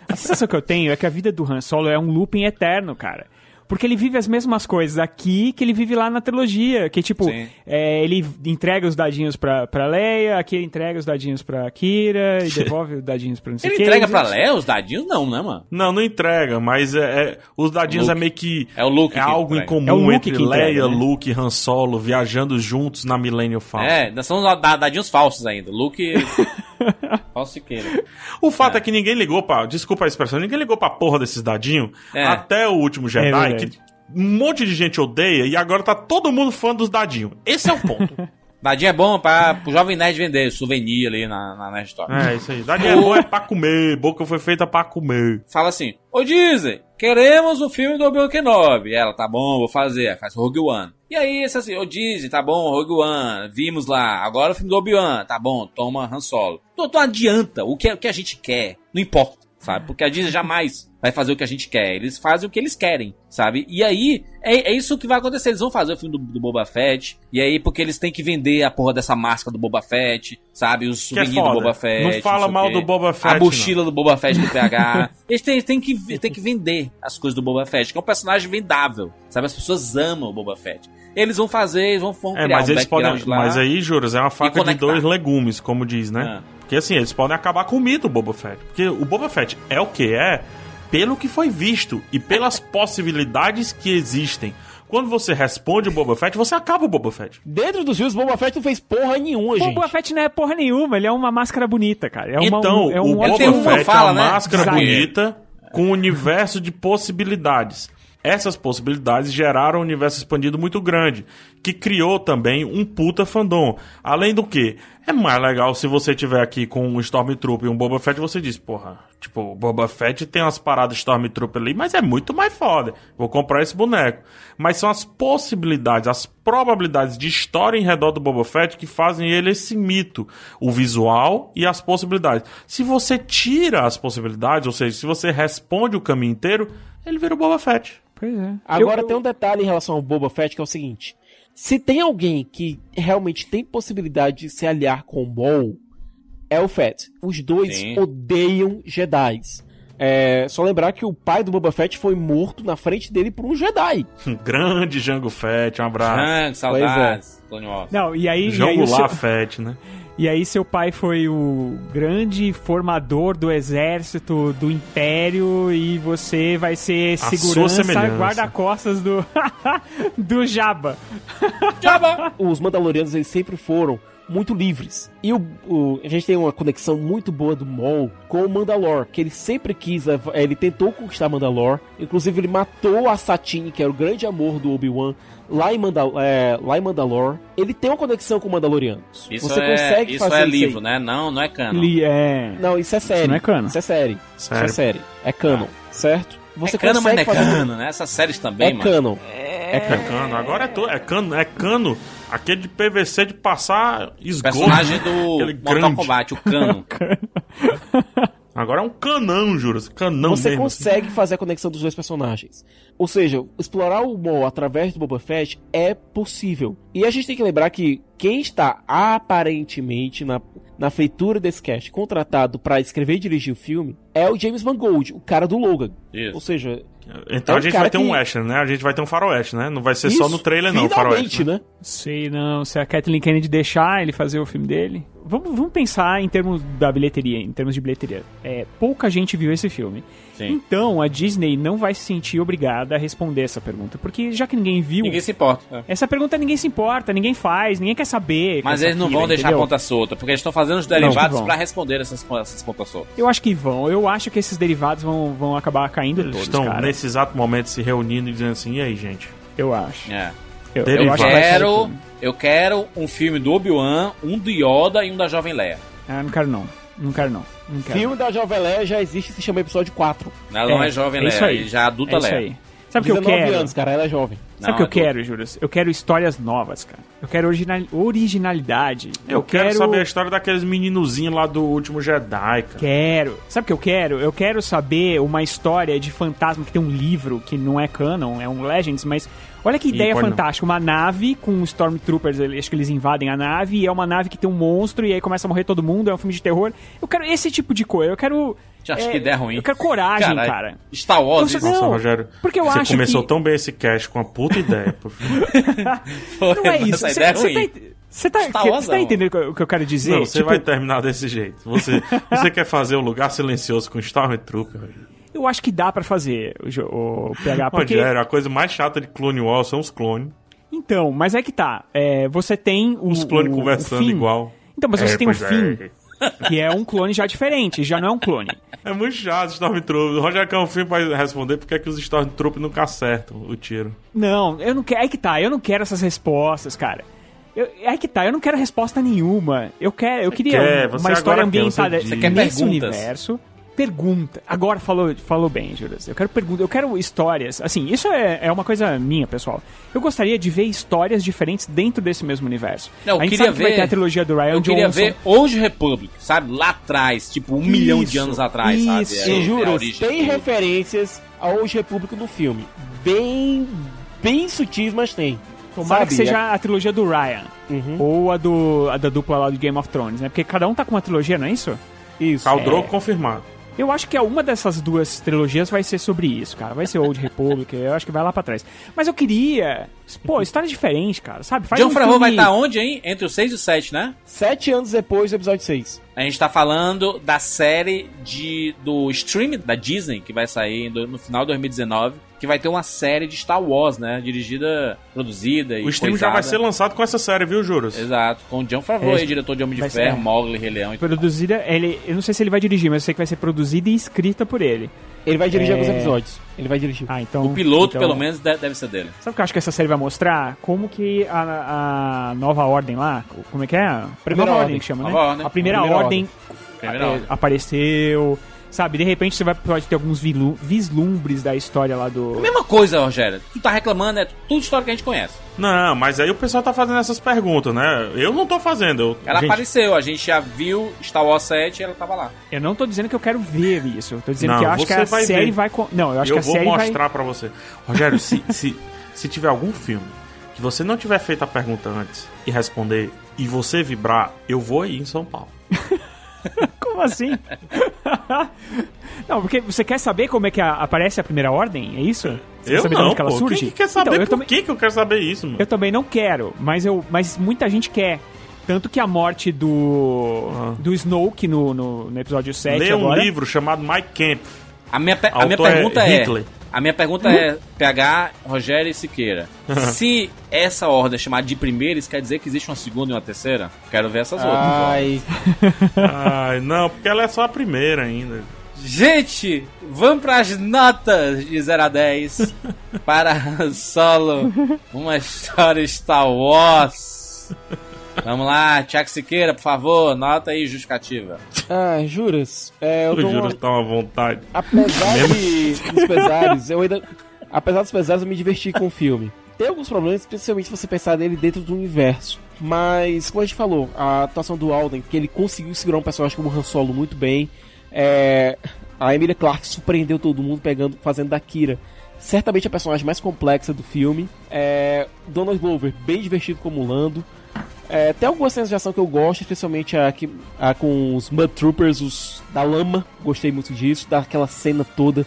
A sensação que eu tenho é que a vida do Han Solo é um looping eterno, cara. Porque ele vive as mesmas coisas aqui que ele vive lá na trilogia. Que, tipo, é, ele entrega os dadinhos pra, pra Leia, aqui ele entrega os dadinhos pra Kira e devolve os dadinhos pra não sei Ele quem. entrega pra Leia os dadinhos? Não, né, mano? Não, não entrega, mas é, é- os dadinhos Luke. é meio que. É o Luke É que algo entrega. em comum É entre que entrega, Leia, né? Luke e Han Solo viajando juntos na Millennium Falcon. É, são da- dadinhos falsos ainda. Luke. falsiqueiro. O fato é. que ninguém ligou pra. Desculpa a expressão, ninguém ligou pra porra desses dadinhos É. até o último Jedi, verdade. que um monte de gente odeia e agora tá todo mundo fã dos dadinhos. Esse é o ponto. Dadinho é bom pra, pro Jovem Nerd vender souvenir ali na, na, na história. é, isso aí. Dadinho é bom, é pra comer. Boca foi feita pra comer. Fala assim: Ô Disney, queremos o filme do Obi-Wan Kenobi. Ela, tá bom, vou fazer. Faz Rogue One. E aí, assim: Ô Disney, tá bom, Rogue One. Vimos lá. Agora o filme do Obi-Wan. Tá bom, toma Han Solo. Não, não adianta. O que, o que a gente quer, não importa, sabe? Porque a Disney jamais vai fazer o que a gente quer. Eles fazem o que eles querem, sabe? E aí, é, é isso que vai acontecer. Eles vão fazer o filme do, do Boba Fett. E aí, porque eles têm que vender a porra dessa máscara do Boba Fett, sabe? Os é souvenirs do foda. Boba Fett. Não fala sei o mal do Boba Fett, A mochila do Boba Fett do PH. Eles têm, têm que, têm que vender as coisas do Boba Fett, que é um personagem vendável, sabe? As pessoas amam o Boba Fett. Eles vão fazer, eles vão, vão É, mas um eles podem. Mas aí, juros, é uma faca de dois legumes, como diz, né? Ah. Porque assim, eles podem acabar com o mito do Boba Fett. Porque o Boba Fett é o que é pelo que foi visto e pelas possibilidades que existem. Quando você responde o Boba Fett, você acaba o Boba Fett. Dentro dos filmes, Boba Fett não fez porra nenhuma, O gente. Boba Fett não é porra nenhuma, ele é uma máscara bonita, cara. É uma, então, um, é o um Boba tem uma Fett fala, é uma né? máscara Design. bonita com um universo de possibilidades. Essas possibilidades geraram um universo expandido muito grande, que criou também um puta fandom. Além do que, É mais legal se você tiver aqui com um Stormtrooper e um Boba Fett, você diz, porra, tipo, o Boba Fett tem umas paradas Stormtrooper ali, mas é muito mais foda. Vou comprar esse boneco. Mas são as possibilidades, as probabilidades de história em redor do Boba Fett que fazem ele esse mito. O visual e as possibilidades. Se você tira as possibilidades, ou seja, se você responde o caminho inteiro, ele vira o Boba Fett. Pois é. Agora Eu- tem um detalhe em relação ao Boba Fett que é o seguinte: se tem alguém que realmente tem possibilidade de se aliar com o Maul, é o Fett. Os dois Sim. odeiam Jedi's. É, só lembrar que o pai do Boba Fett foi morto na frente dele por um Jedi. Grande Jango Fett, um abraço. Ah, saudades, Clone Wars. Não, e aí, e aí, Jango o seu, lá Fett, né? e aí seu pai foi o grande formador do exército do Império e você vai ser A segurança, guarda-costas do, do Jabba. Os Mandalorianos eles sempre foram muito livres. E o, o- a gente tem uma conexão muito boa do Maul com o Mandalore, que ele sempre quis, eh, ele tentou conquistar Mandalore. Inclusive ele matou a Satine, que era o grande amor do Obi-Wan, lá em, Mandal é, lá em Mandalore. Ele tem uma conexão com Isso Mandalorianos. Você é, consegue isso fazer é isso livro, aí. né? Não, não é canon. Ele é. Não, isso é série. não é canon. Isso é série. Isso Sério. é série. É canon, certo? Você é canon, mas não é fazer- canon, né? Essas séries também, É mano. canon. É cano. Agora é, to... é cano. É cano. Aquele de PVC de passar O esgoto. personagem do Mortal grande. Kombat, o cano. Agora é um canão, juro. Canão você mesmo. assim. consegue fazer a conexão dos dois personagens. Ou seja, explorar o Maul através do Boba Fett é possível. E a gente tem que lembrar que quem está aparentemente na, na feitura desse cast contratado para escrever e dirigir o filme é o James Mangold, o cara do Logan. Ou Isso. seja, Então É a um gente vai ter um que- western, né? A gente vai ter um faroeste, né? Não vai ser só isso, no trailer, não, o finalmente, faroeste. né? né? Sei não, se a Kathleen Kennedy deixar ele fazer o filme dele. Vamos, vamos pensar em termos da bilheteria, em termos de bilheteria. É, pouca gente viu esse filme. Sim. Então a Disney não vai se sentir obrigada a responder essa pergunta. Porque já que ninguém viu. Ninguém se importa. é. Essa pergunta ninguém se importa, ninguém faz, ninguém quer saber. Mas eles não fila, vão deixar a entendeu? ponta solta, porque eles estão fazendo os derivados pra responder essas, essas pontas soltas. Eu acho que vão. Eu acho que esses derivados vão, vão acabar caindo Eles todos, estão cara. nesse exato momento se reunindo e dizendo assim: e aí, gente? Eu acho. É. Eu, eu Quero, eu quero um filme do Obi-Wan, um do Yoda e um da Jovem Leia. Ah, não quero não. Não quero não. Não quero. filme da Jovem Leia já existe e se chama episódio 4. Ela não É, é Jovem é Leia, isso aí. ele já é adulta é isso Leia. aí. Sabe o que eu 19 quero? anos, cara, ela é jovem. Sabe o que eu adulta. quero, Júlio? Eu quero histórias novas, cara. Eu quero original... originalidade. Eu, quero, saber a história daqueles meninozinhos lá do último Jedi, cara. Quero. Sabe o que eu quero? Eu quero saber uma história de fantasma que tem um livro que não é canon, é um Legends, mas olha que ideia não. fantástica. Uma nave com Stormtroopers, acho que eles invadem a nave e é uma nave que tem um monstro e aí começa a morrer todo mundo, é um filme de terror. Eu quero esse tipo de coisa. Eu quero. Acho é, que ideia ruim. Eu quero coragem, cara. Star Wars, Nossa, não. Nossa, Rogério, porque eu você acho começou que- tão bem esse cast com uma puta ideia. por favor. Não é isso. Essa Você ideia é você ruim. tá, ent- você tá, que- você tá não. entendendo o que eu- o que eu quero dizer? Não, você Tipo, vai terminar desse jeito. Você, você quer fazer um lugar silencioso com Stormtrooper? Eu acho que dá pra fazer o, o PH, porque... A coisa mais chata de Clone Wars são os clones. Então, mas é que tá. É, você tem o, Os clones o- conversando o igual. Então, mas você É, tem o é. fim, que é um clone já diferente, já não é um clone. É muito chato, Stormtrooper. O Roger Canfim vai responder porque é que os Stormtroopers nunca acertam o tiro. Não, eu não quero. Aí que tá, eu não quero essas respostas, cara. Eu, aí que tá, eu não quero resposta nenhuma. Eu quero, eu queria quer, uma história quer, ambientada. Você quer nesse perguntas. universo. Pergunta. Agora falou, falou bem, Juras. Eu quero pergunta, eu quero histórias. Assim, isso é, é uma coisa minha, pessoal. Eu gostaria de ver histórias diferentes dentro desse mesmo universo. Não, eu a gente queria sabe que vai ver- ter a trilogia do Ryan Eu Johnson. queria ver Old Republic, sabe? Lá atrás, tipo um milhão de Isso, anos atrás, isso. sabe? É, é a juras, tem referências ao Hoje República no filme. Bem, bem sutis, mas tem. Tomara Sabe, que seja a trilogia do Ryan. Uhum. Ou a, do, a da dupla lá do Game of Thrones, né? Porque cada um tá com uma trilogia, não é isso? Isso. Khal Drogo confirmado. Eu acho que uma dessas duas trilogias vai ser sobre isso, cara. Vai ser Old Republic, eu acho que vai lá pra trás. Mas eu queria. Pô, história diferente, cara, sabe? Faz John um Favreau vai estar onde, hein? Entre o 6 e o 7, né? Sete anos depois do episódio 6. A gente tá falando da série de, do stream da Disney, que vai sair no final de 2019, que vai ter uma série de Star Wars, né? Dirigida, produzida e O stream já vai coisada. ser lançado com essa série, viu, Juros? Exato, com o John Favreau, É, diretor de Homem de Ferro, Mogli, Rei Leão e. Produzida, ele, eu não sei se ele vai dirigir, mas eu sei que vai ser produzida e escrita por ele. Ele vai dirigir É. alguns episódios. Ele vai dirigir. Ah, então. O piloto, então- pelo menos, de- deve ser dele. Sabe o que eu acho que essa série vai mostrar? Como que a, a nova ordem lá, como é que é? A Primeira nova ordem. que chama, né? Nova ordem. A primeira, A primeira ordem, Primeira ordem. apareceu. Sabe, de repente você vai, pode ter alguns vislumbres da história lá do. Mesma coisa, Rogério. Tu tá reclamando, é tudo história que a gente conhece. Não, mas aí o pessoal tá fazendo essas perguntas, né? Eu não tô fazendo. Eu, Ela gente, apareceu, a gente já viu Star Wars 7 e ela tava lá. Eu não tô dizendo que eu quero ver isso. Eu tô dizendo Não, que eu acho que a vai série ver. vai. Não, eu acho eu que a vou série mostrar pra você. Rogério, se, se, se tiver algum filme que você não tiver feito a pergunta antes e responder e você vibrar, eu vou aí em São Paulo. Como assim? não, porque você quer saber como é que a- aparece a primeira ordem? É isso? Você quer eu saber de não, onde que ela pô. surge? Quem que quer saber Então, por também- que, eu quero saber isso, mano? Eu também não quero, mas, eu, mas muita gente quer. Tanto que a morte do, Ah. do Snoke no, no, no episódio 7 Lê um agora... livro chamado Mike Camp. A minha, pe- a minha é pergunta é, Hitler. A minha pergunta é: PH, Rogério e Siqueira. Se essa ordem é chamada de primeira, isso quer dizer que existe uma segunda e uma terceira? Quero ver essas outras. ó. Ai, Ai, não, porque ela é só a primeira ainda. Gente, vamos para as notas de 0 a 10 para Han Solo, uma história Star Wars. Vamos lá, Tiago Siqueira, por favor, nota aí justificativa. ah, juras? É, eu uma... que tá uma vontade. Apesar de, dos pesares, eu ainda. Apesar dos pesares, eu me diverti com o filme. Tem alguns problemas, especialmente se você pensar nele dentro do universo. Mas, como a gente falou, a atuação do Alden, que ele conseguiu segurar um personagem como Han Solo muito bem. É, a Emilia Clarke surpreendeu todo mundo pegando, fazendo da Kira. Certamente a personagem mais complexa do filme. É, Donald Glover, bem divertido como Lando. É, tem algumas cenas de ação que eu gosto, especialmente a, que, a com os Mud Troopers, os da lama. Gostei muito disso, daquela cena toda,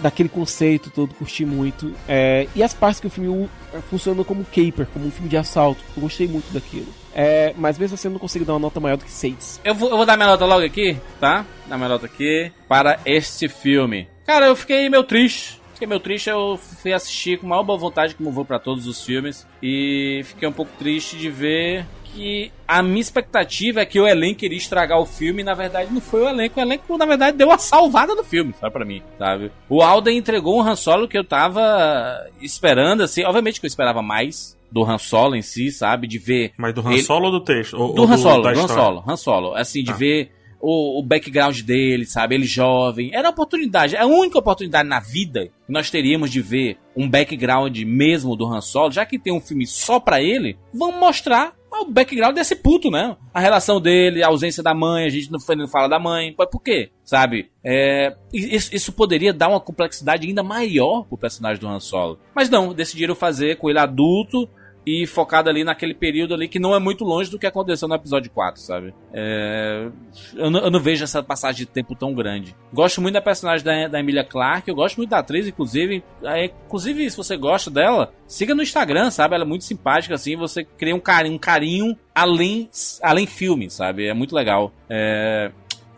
daquele conceito todo, curti muito. É, e as partes que o filme u- funciona como caper, como um filme de assalto. Eu gostei muito daquilo. É, mas mesmo assim eu não consigo dar uma nota maior do que 6. Eu vou, eu vou dar minha nota logo aqui, tá? Dar minha nota aqui para este filme. Cara, eu fiquei meio triste. Fiquei meio triste, eu fui assistir com maior boa vontade, como vou pra todos os filmes. E fiquei um pouco triste de ver que a minha expectativa é que o elenco iria estragar o filme. E na verdade, não foi o elenco. O elenco, na verdade, deu uma salvada no filme, sabe? Pra mim, sabe? O Alden entregou um Han Solo que eu tava esperando, assim. Obviamente que eu esperava mais do Han Solo em si, sabe? De ver Mas do Han Ele- Solo ou do texto? Ou- do ou Han Solo, da do Han? Solo, Han Solo. Assim, de Tá. ver o, o background dele, sabe? Ele jovem. Era a oportunidade, é a única oportunidade na vida que nós teríamos de ver um background mesmo do Han Solo, já que tem um filme só pra ele, vamos mostrar o background desse puto, né? A relação dele, a ausência da mãe, a gente não fala da mãe. Mas por quê? Sabe? É, isso, isso poderia dar uma complexidade ainda maior pro personagem do Han Solo. Mas não, decidiram fazer com ele adulto e focado ali naquele período ali que não é muito longe do que aconteceu no episódio 4, sabe? É, eu, não, eu não vejo essa passagem de tempo tão grande. Gosto muito da personagem da, da Emilia Clarke, eu gosto muito da atriz, inclusive. É, inclusive, se você gosta dela, siga no Instagram, sabe? Ela é muito simpática, assim, você cria um carinho, um carinho além, além filme, sabe? É muito legal. É,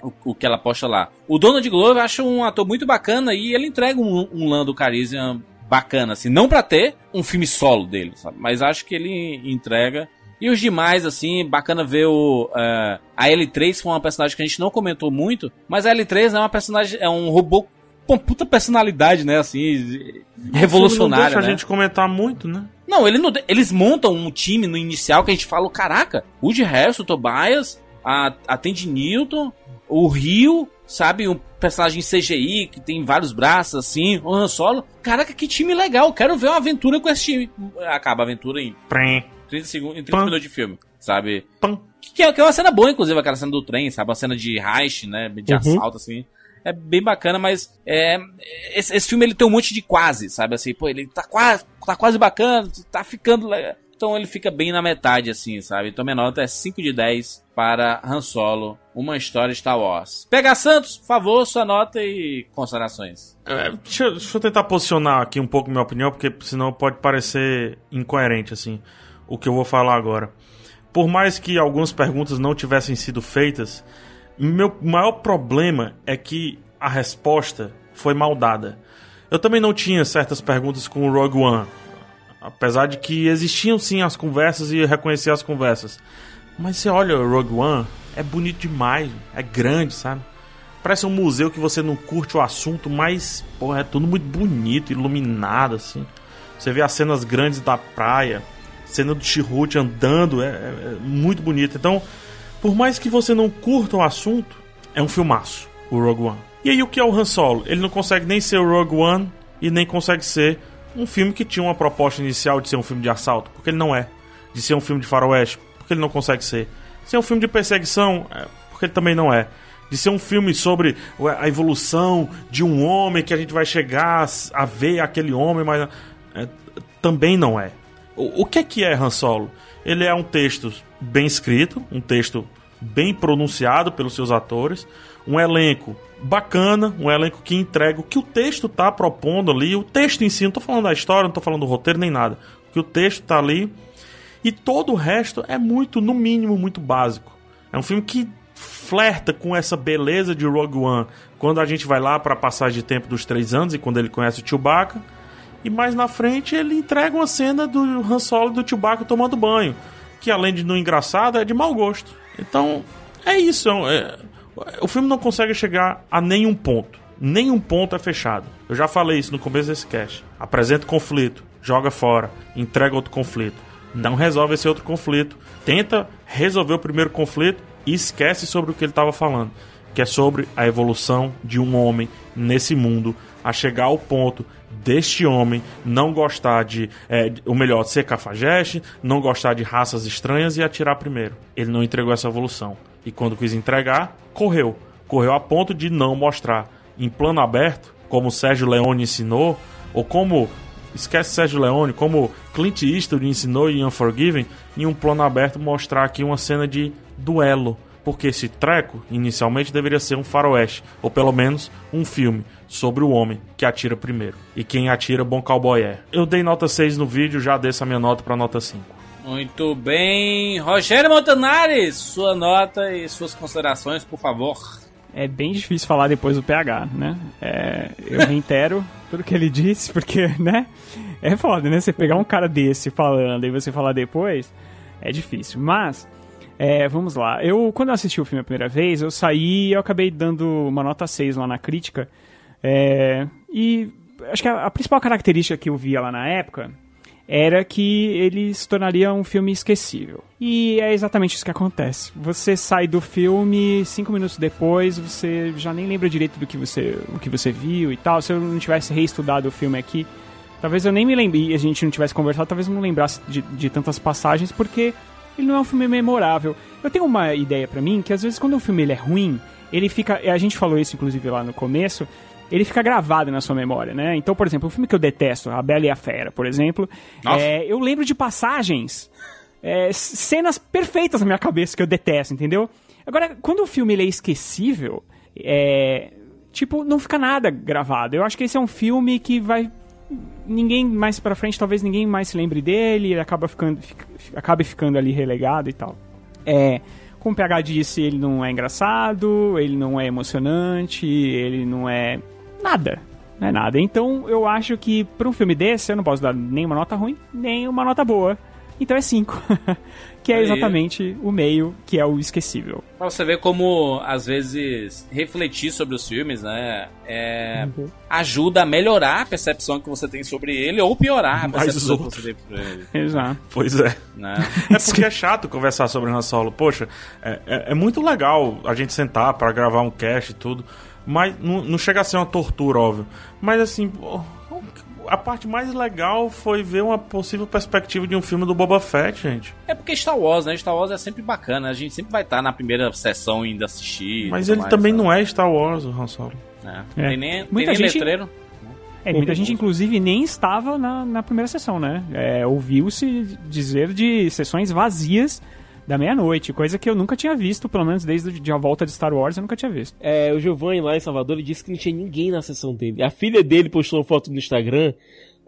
o, que ela posta lá. O Donald Glover acho um ator muito bacana e ele entrega um, um Lando Calrissian bacana, assim, não pra ter um filme solo dele, sabe? Mas acho que ele entrega. E os demais, assim, bacana ver o. eh, a L3 foi uma personagem que a gente não comentou muito, mas a L3 é uma personagem. É um robô com puta personalidade, né? Assim, Não revolucionária. deixa né? a gente comentar muito, né? Não, ele não eles montam um time no inicial que a gente fala, caraca, o de resto, o Tobias, a, a Tandy Newton, o Rio, sabe, um personagem CGI que tem vários braços, assim, o Han Solo. Caraca, que time legal, quero ver uma aventura com esse time. Acaba a aventura em Prém. 30 segundos, em 30 Pam. minutos de filme, sabe? Pam. Que é, que é uma cena boa, inclusive, aquela cena do trem, sabe? Uma cena de heist, né? De Uhum. assalto, assim. É bem bacana, mas é, esse, esse filme ele tem um monte de quase, sabe? Assim, pô, ele tá quase, tá quase bacana, tá ficando legal. Então ele fica bem na metade, assim, sabe? Então minha nota é 5 de 10 para Han Solo, uma história Star Wars. Pega Santos, por favor, sua nota e considerações. É, deixa, deixa eu tentar posicionar aqui um pouco minha opinião, porque senão pode parecer incoerente, assim, o que eu vou falar agora. Por mais que algumas perguntas não tivessem sido feitas, meu maior problema é que a resposta foi mal dada. Eu também não tinha certas perguntas com o Rogue One, apesar de que existiam sim as conversas e eu reconhecia as conversas. Mas você olha o Rogue One, é bonito demais, é grande, sabe? parece um museu que você não curte o assunto, mas, porra, é tudo muito bonito, iluminado, assim. Você vê as cenas grandes da praia, cena do Chirrut andando, é, é, é muito bonito. Então, por mais que você não curta o assunto, é um filmaço, o Rogue One. E aí, o que é o Han Solo? Ele não consegue nem ser o Rogue One e nem consegue ser um filme que tinha uma proposta inicial de ser um filme de assalto, porque ele não é. De ser um filme de faroeste, porque ele não consegue ser. De ser um filme de perseguição, é, porque ele também não é. De ser um filme sobre a evolução de um homem que a gente vai chegar a ver aquele homem, mas é, também não é. O, o que é que é Han Solo? Ele é um texto bem escrito, um texto bem pronunciado pelos seus atores, um elenco bacana, um elenco que entrega o que o texto está propondo ali, o texto em si, não estou falando da história, não estou falando do roteiro nem nada, o que o texto está ali, e todo o resto é muito, no mínimo, muito básico. É um filme que flerta com essa beleza de Rogue One quando a gente vai lá para a passagem de tempo dos três anos e quando ele conhece o Chewbacca, e mais na frente ele entrega uma cena do Han Solo e do Chewbacca tomando banho, que além de não engraçado, é de mau gosto. Então, é isso. É, o filme não consegue chegar a nenhum ponto. Nenhum ponto é fechado. Eu já falei isso no começo desse cast. Apresenta conflito, joga fora, entrega outro conflito. Não resolve esse outro conflito. Tenta resolver o primeiro conflito e esquece sobre o que ele estava falando. Que é sobre a evolução de um homem nesse mundo a chegar ao ponto deste homem não gostar de, é, ou melhor, ser cafajeste, não gostar de raças estranhas e atirar primeiro. Ele não entregou essa evolução. E quando quis entregar, correu. Correu a ponto de não mostrar em plano aberto, como Sérgio Leone ensinou, ou como esquece Sérgio Leone, como Clint Eastwood ensinou em Unforgiven, em um plano aberto mostrar aqui uma cena de duelo. Porque esse treco, inicialmente, deveria ser um faroeste, ou pelo menos um filme sobre o homem que atira primeiro. E quem atira, bom cowboy é. Eu dei nota 6 no vídeo, já desço a minha nota para nota 5. Muito bem. Rogério Montanari, sua nota e suas considerações, por favor. É bem difícil falar depois do PH, né? É, eu reitero tudo que ele disse, porque, né? É foda, né? Você pegar um cara desse falando e você falar depois, é difícil. Mas, é, vamos lá. Eu, quando eu assisti o filme a primeira vez, eu saí e eu acabei dando uma nota 6 lá na crítica. É, e acho que a, a principal característica que eu via lá na época era que ele se tornaria um filme esquecível. E é exatamente isso que acontece. Você sai do filme, cinco minutos depois, você já nem lembra direito do que você, o que você viu e tal. Se eu não tivesse reestudado o filme aqui, talvez eu nem me lembre, a gente não tivesse conversado, talvez eu não lembrasse de, de tantas passagens, porque ele não é um filme memorável. Eu tenho uma ideia para mim que às vezes quando um filme ele é ruim, ele fica. A gente falou isso inclusive lá no começo ele fica gravado na sua memória, né? Então, por exemplo, um filme que eu detesto, A Bela e a Fera, por exemplo, é, eu lembro de passagens, é, cenas perfeitas na minha cabeça que eu detesto, entendeu? Agora, quando o filme é esquecível, é, tipo, não fica nada gravado. Eu acho que esse é um filme que vai ninguém mais para frente, talvez ninguém mais se lembre dele, ele acaba ficando fica, acabe ficando ali relegado e tal. É, como o PH disse, ele não é engraçado, ele não é emocionante, ele não é nada. Não é nada. Então eu acho que para um filme desse eu não posso dar nem uma nota ruim, nem uma nota boa. Então é 5. que é exatamente o meio que é o esquecível. Pra você ver como, às vezes, refletir sobre os filmes, né? É, uhum. Ajuda a melhorar a percepção que você tem sobre ele ou piorar a percepção que você tem sobre ele. Exato. Pois é. Né? É porque é chato conversar sobre Han Solo. Poxa, é, é, é muito legal a gente sentar para gravar um cast e tudo. Mas não, não chega a ser uma tortura, óbvio. Mas assim, a parte mais legal foi ver uma possível perspectiva de um filme do Boba Fett, gente. É porque Star Wars, né? Star Wars é sempre bacana. A gente sempre vai estar na primeira sessão indo assistir. Mas ele mais, também sabe? não é Star Wars, o Han Solo. É. é. Tem nem, muita tem nem gente... letreiro. É, muita gente, inclusive, nem estava na, na primeira sessão, né? É, Ouviu-se dizer de sessões vazias da meia-noite, coisa que eu nunca tinha visto, pelo menos desde a volta de Star Wars eu nunca tinha visto. É, o Giovanni lá em Salvador ele disse que não tinha ninguém na sessão dele. A filha dele postou uma foto no Instagram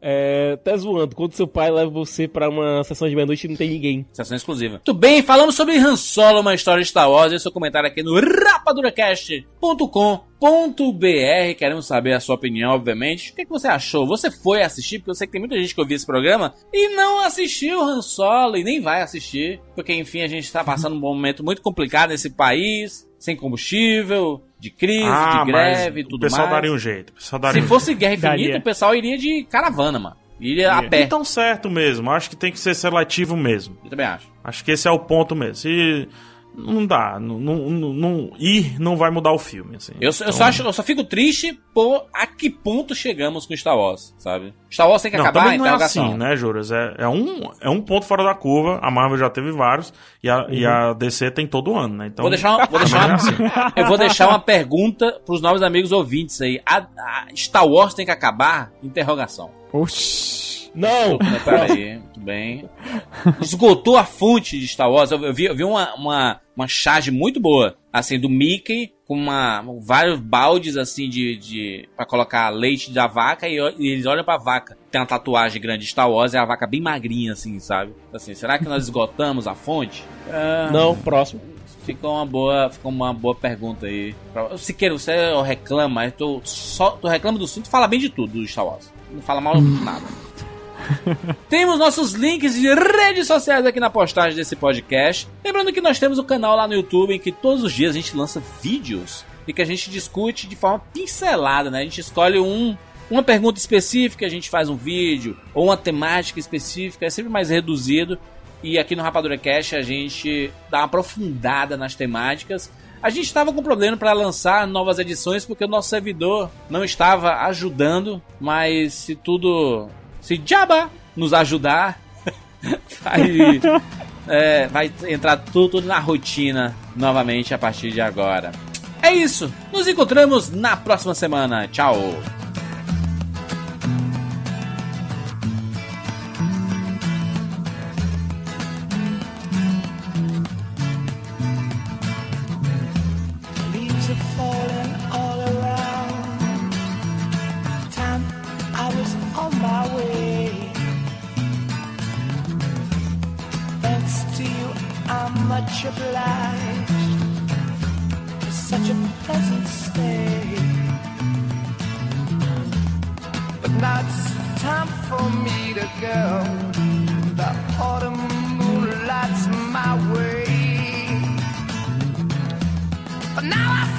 é, tá zoando. Quando seu pai leva você para uma sessão de meia-noite e não tem ninguém. Sessão exclusiva. Muito bem, falamos sobre Han Solo, uma história de Star Wars. Esse é o comentário aqui no rapaduracast.com.br. Queremos saber a sua opinião, obviamente. O que, é que você achou? Você foi assistir? Porque eu sei que tem muita gente que ouviu esse programa e não assistiu Han Solo e nem vai assistir. Porque, enfim, a gente está passando um momento muito complicado nesse país sem combustível, de crise, Ah, de greve tudo o pessoal mais. daria um jeito. O pessoal daria Se um fosse guerra infinita, Daria. o pessoal iria de caravana, mano. Iria a pé. Então certo mesmo, acho que tem que ser seletivo mesmo. Eu também acho. Acho que esse é o ponto mesmo. Se não dá, não, não, não- ir não vai mudar o filme, assim. Eu, só- eu só acho, eu só fico triste por a que ponto chegamos com Star Wars, sabe? Star Wars tem que Não, acabar não é interrogação. assim, né, Juras? É, é, um, é um ponto fora da curva. A Marvel já teve vários. E a, e a DC tem todo ano, né? Então, Vou deixar uma, vou deixar também uma- é assim. eu vou deixar uma pergunta pros novos amigos ouvintes aí. A, a Star Wars tem que acabar? Interrogação. Oxi. Não! Né, Peraí, muito bem. Esgotou a fonte de Star Wars. Eu, vi, eu vi uma, uma, uma charge muito boa, assim, do Mickey, com uma, vários baldes, assim, de, de. pra colocar leite da vaca e, e eles olham pra vaca. Tem uma tatuagem grande de Star Wars e a vaca bem magrinha, assim, sabe? Assim, será que nós esgotamos a fonte? Ah, Não, próximo. Ficou uma boa, ficou uma boa pergunta aí. Pra- Siqueira, você reclama, tô só, tu reclama do assunto, fala bem de tudo do Star Wars. Não fala mal de nada. Temos nossos links de redes sociais aqui na postagem desse podcast. Lembrando que nós temos o canal lá no YouTube em que todos os dias a gente lança vídeos e que a gente discute de forma pincelada, né? A gente escolhe um, uma pergunta específica, a gente faz um vídeo, ou uma temática específica, é sempre mais reduzido. E aqui no Rapadura Cash a gente dá uma aprofundada nas temáticas. A gente estava com problema para lançar novas edições porque o nosso servidor não estava ajudando, mas se tudo. Se Jabba nos ajudar, vai, é, vai entrar tudo, tudo na rotina novamente a partir de agora. É isso. Nos encontramos na próxima semana. Tchau. Much obliged for such a pleasant stay. But now it's time for me to go. The autumn moonlight's my way. But now I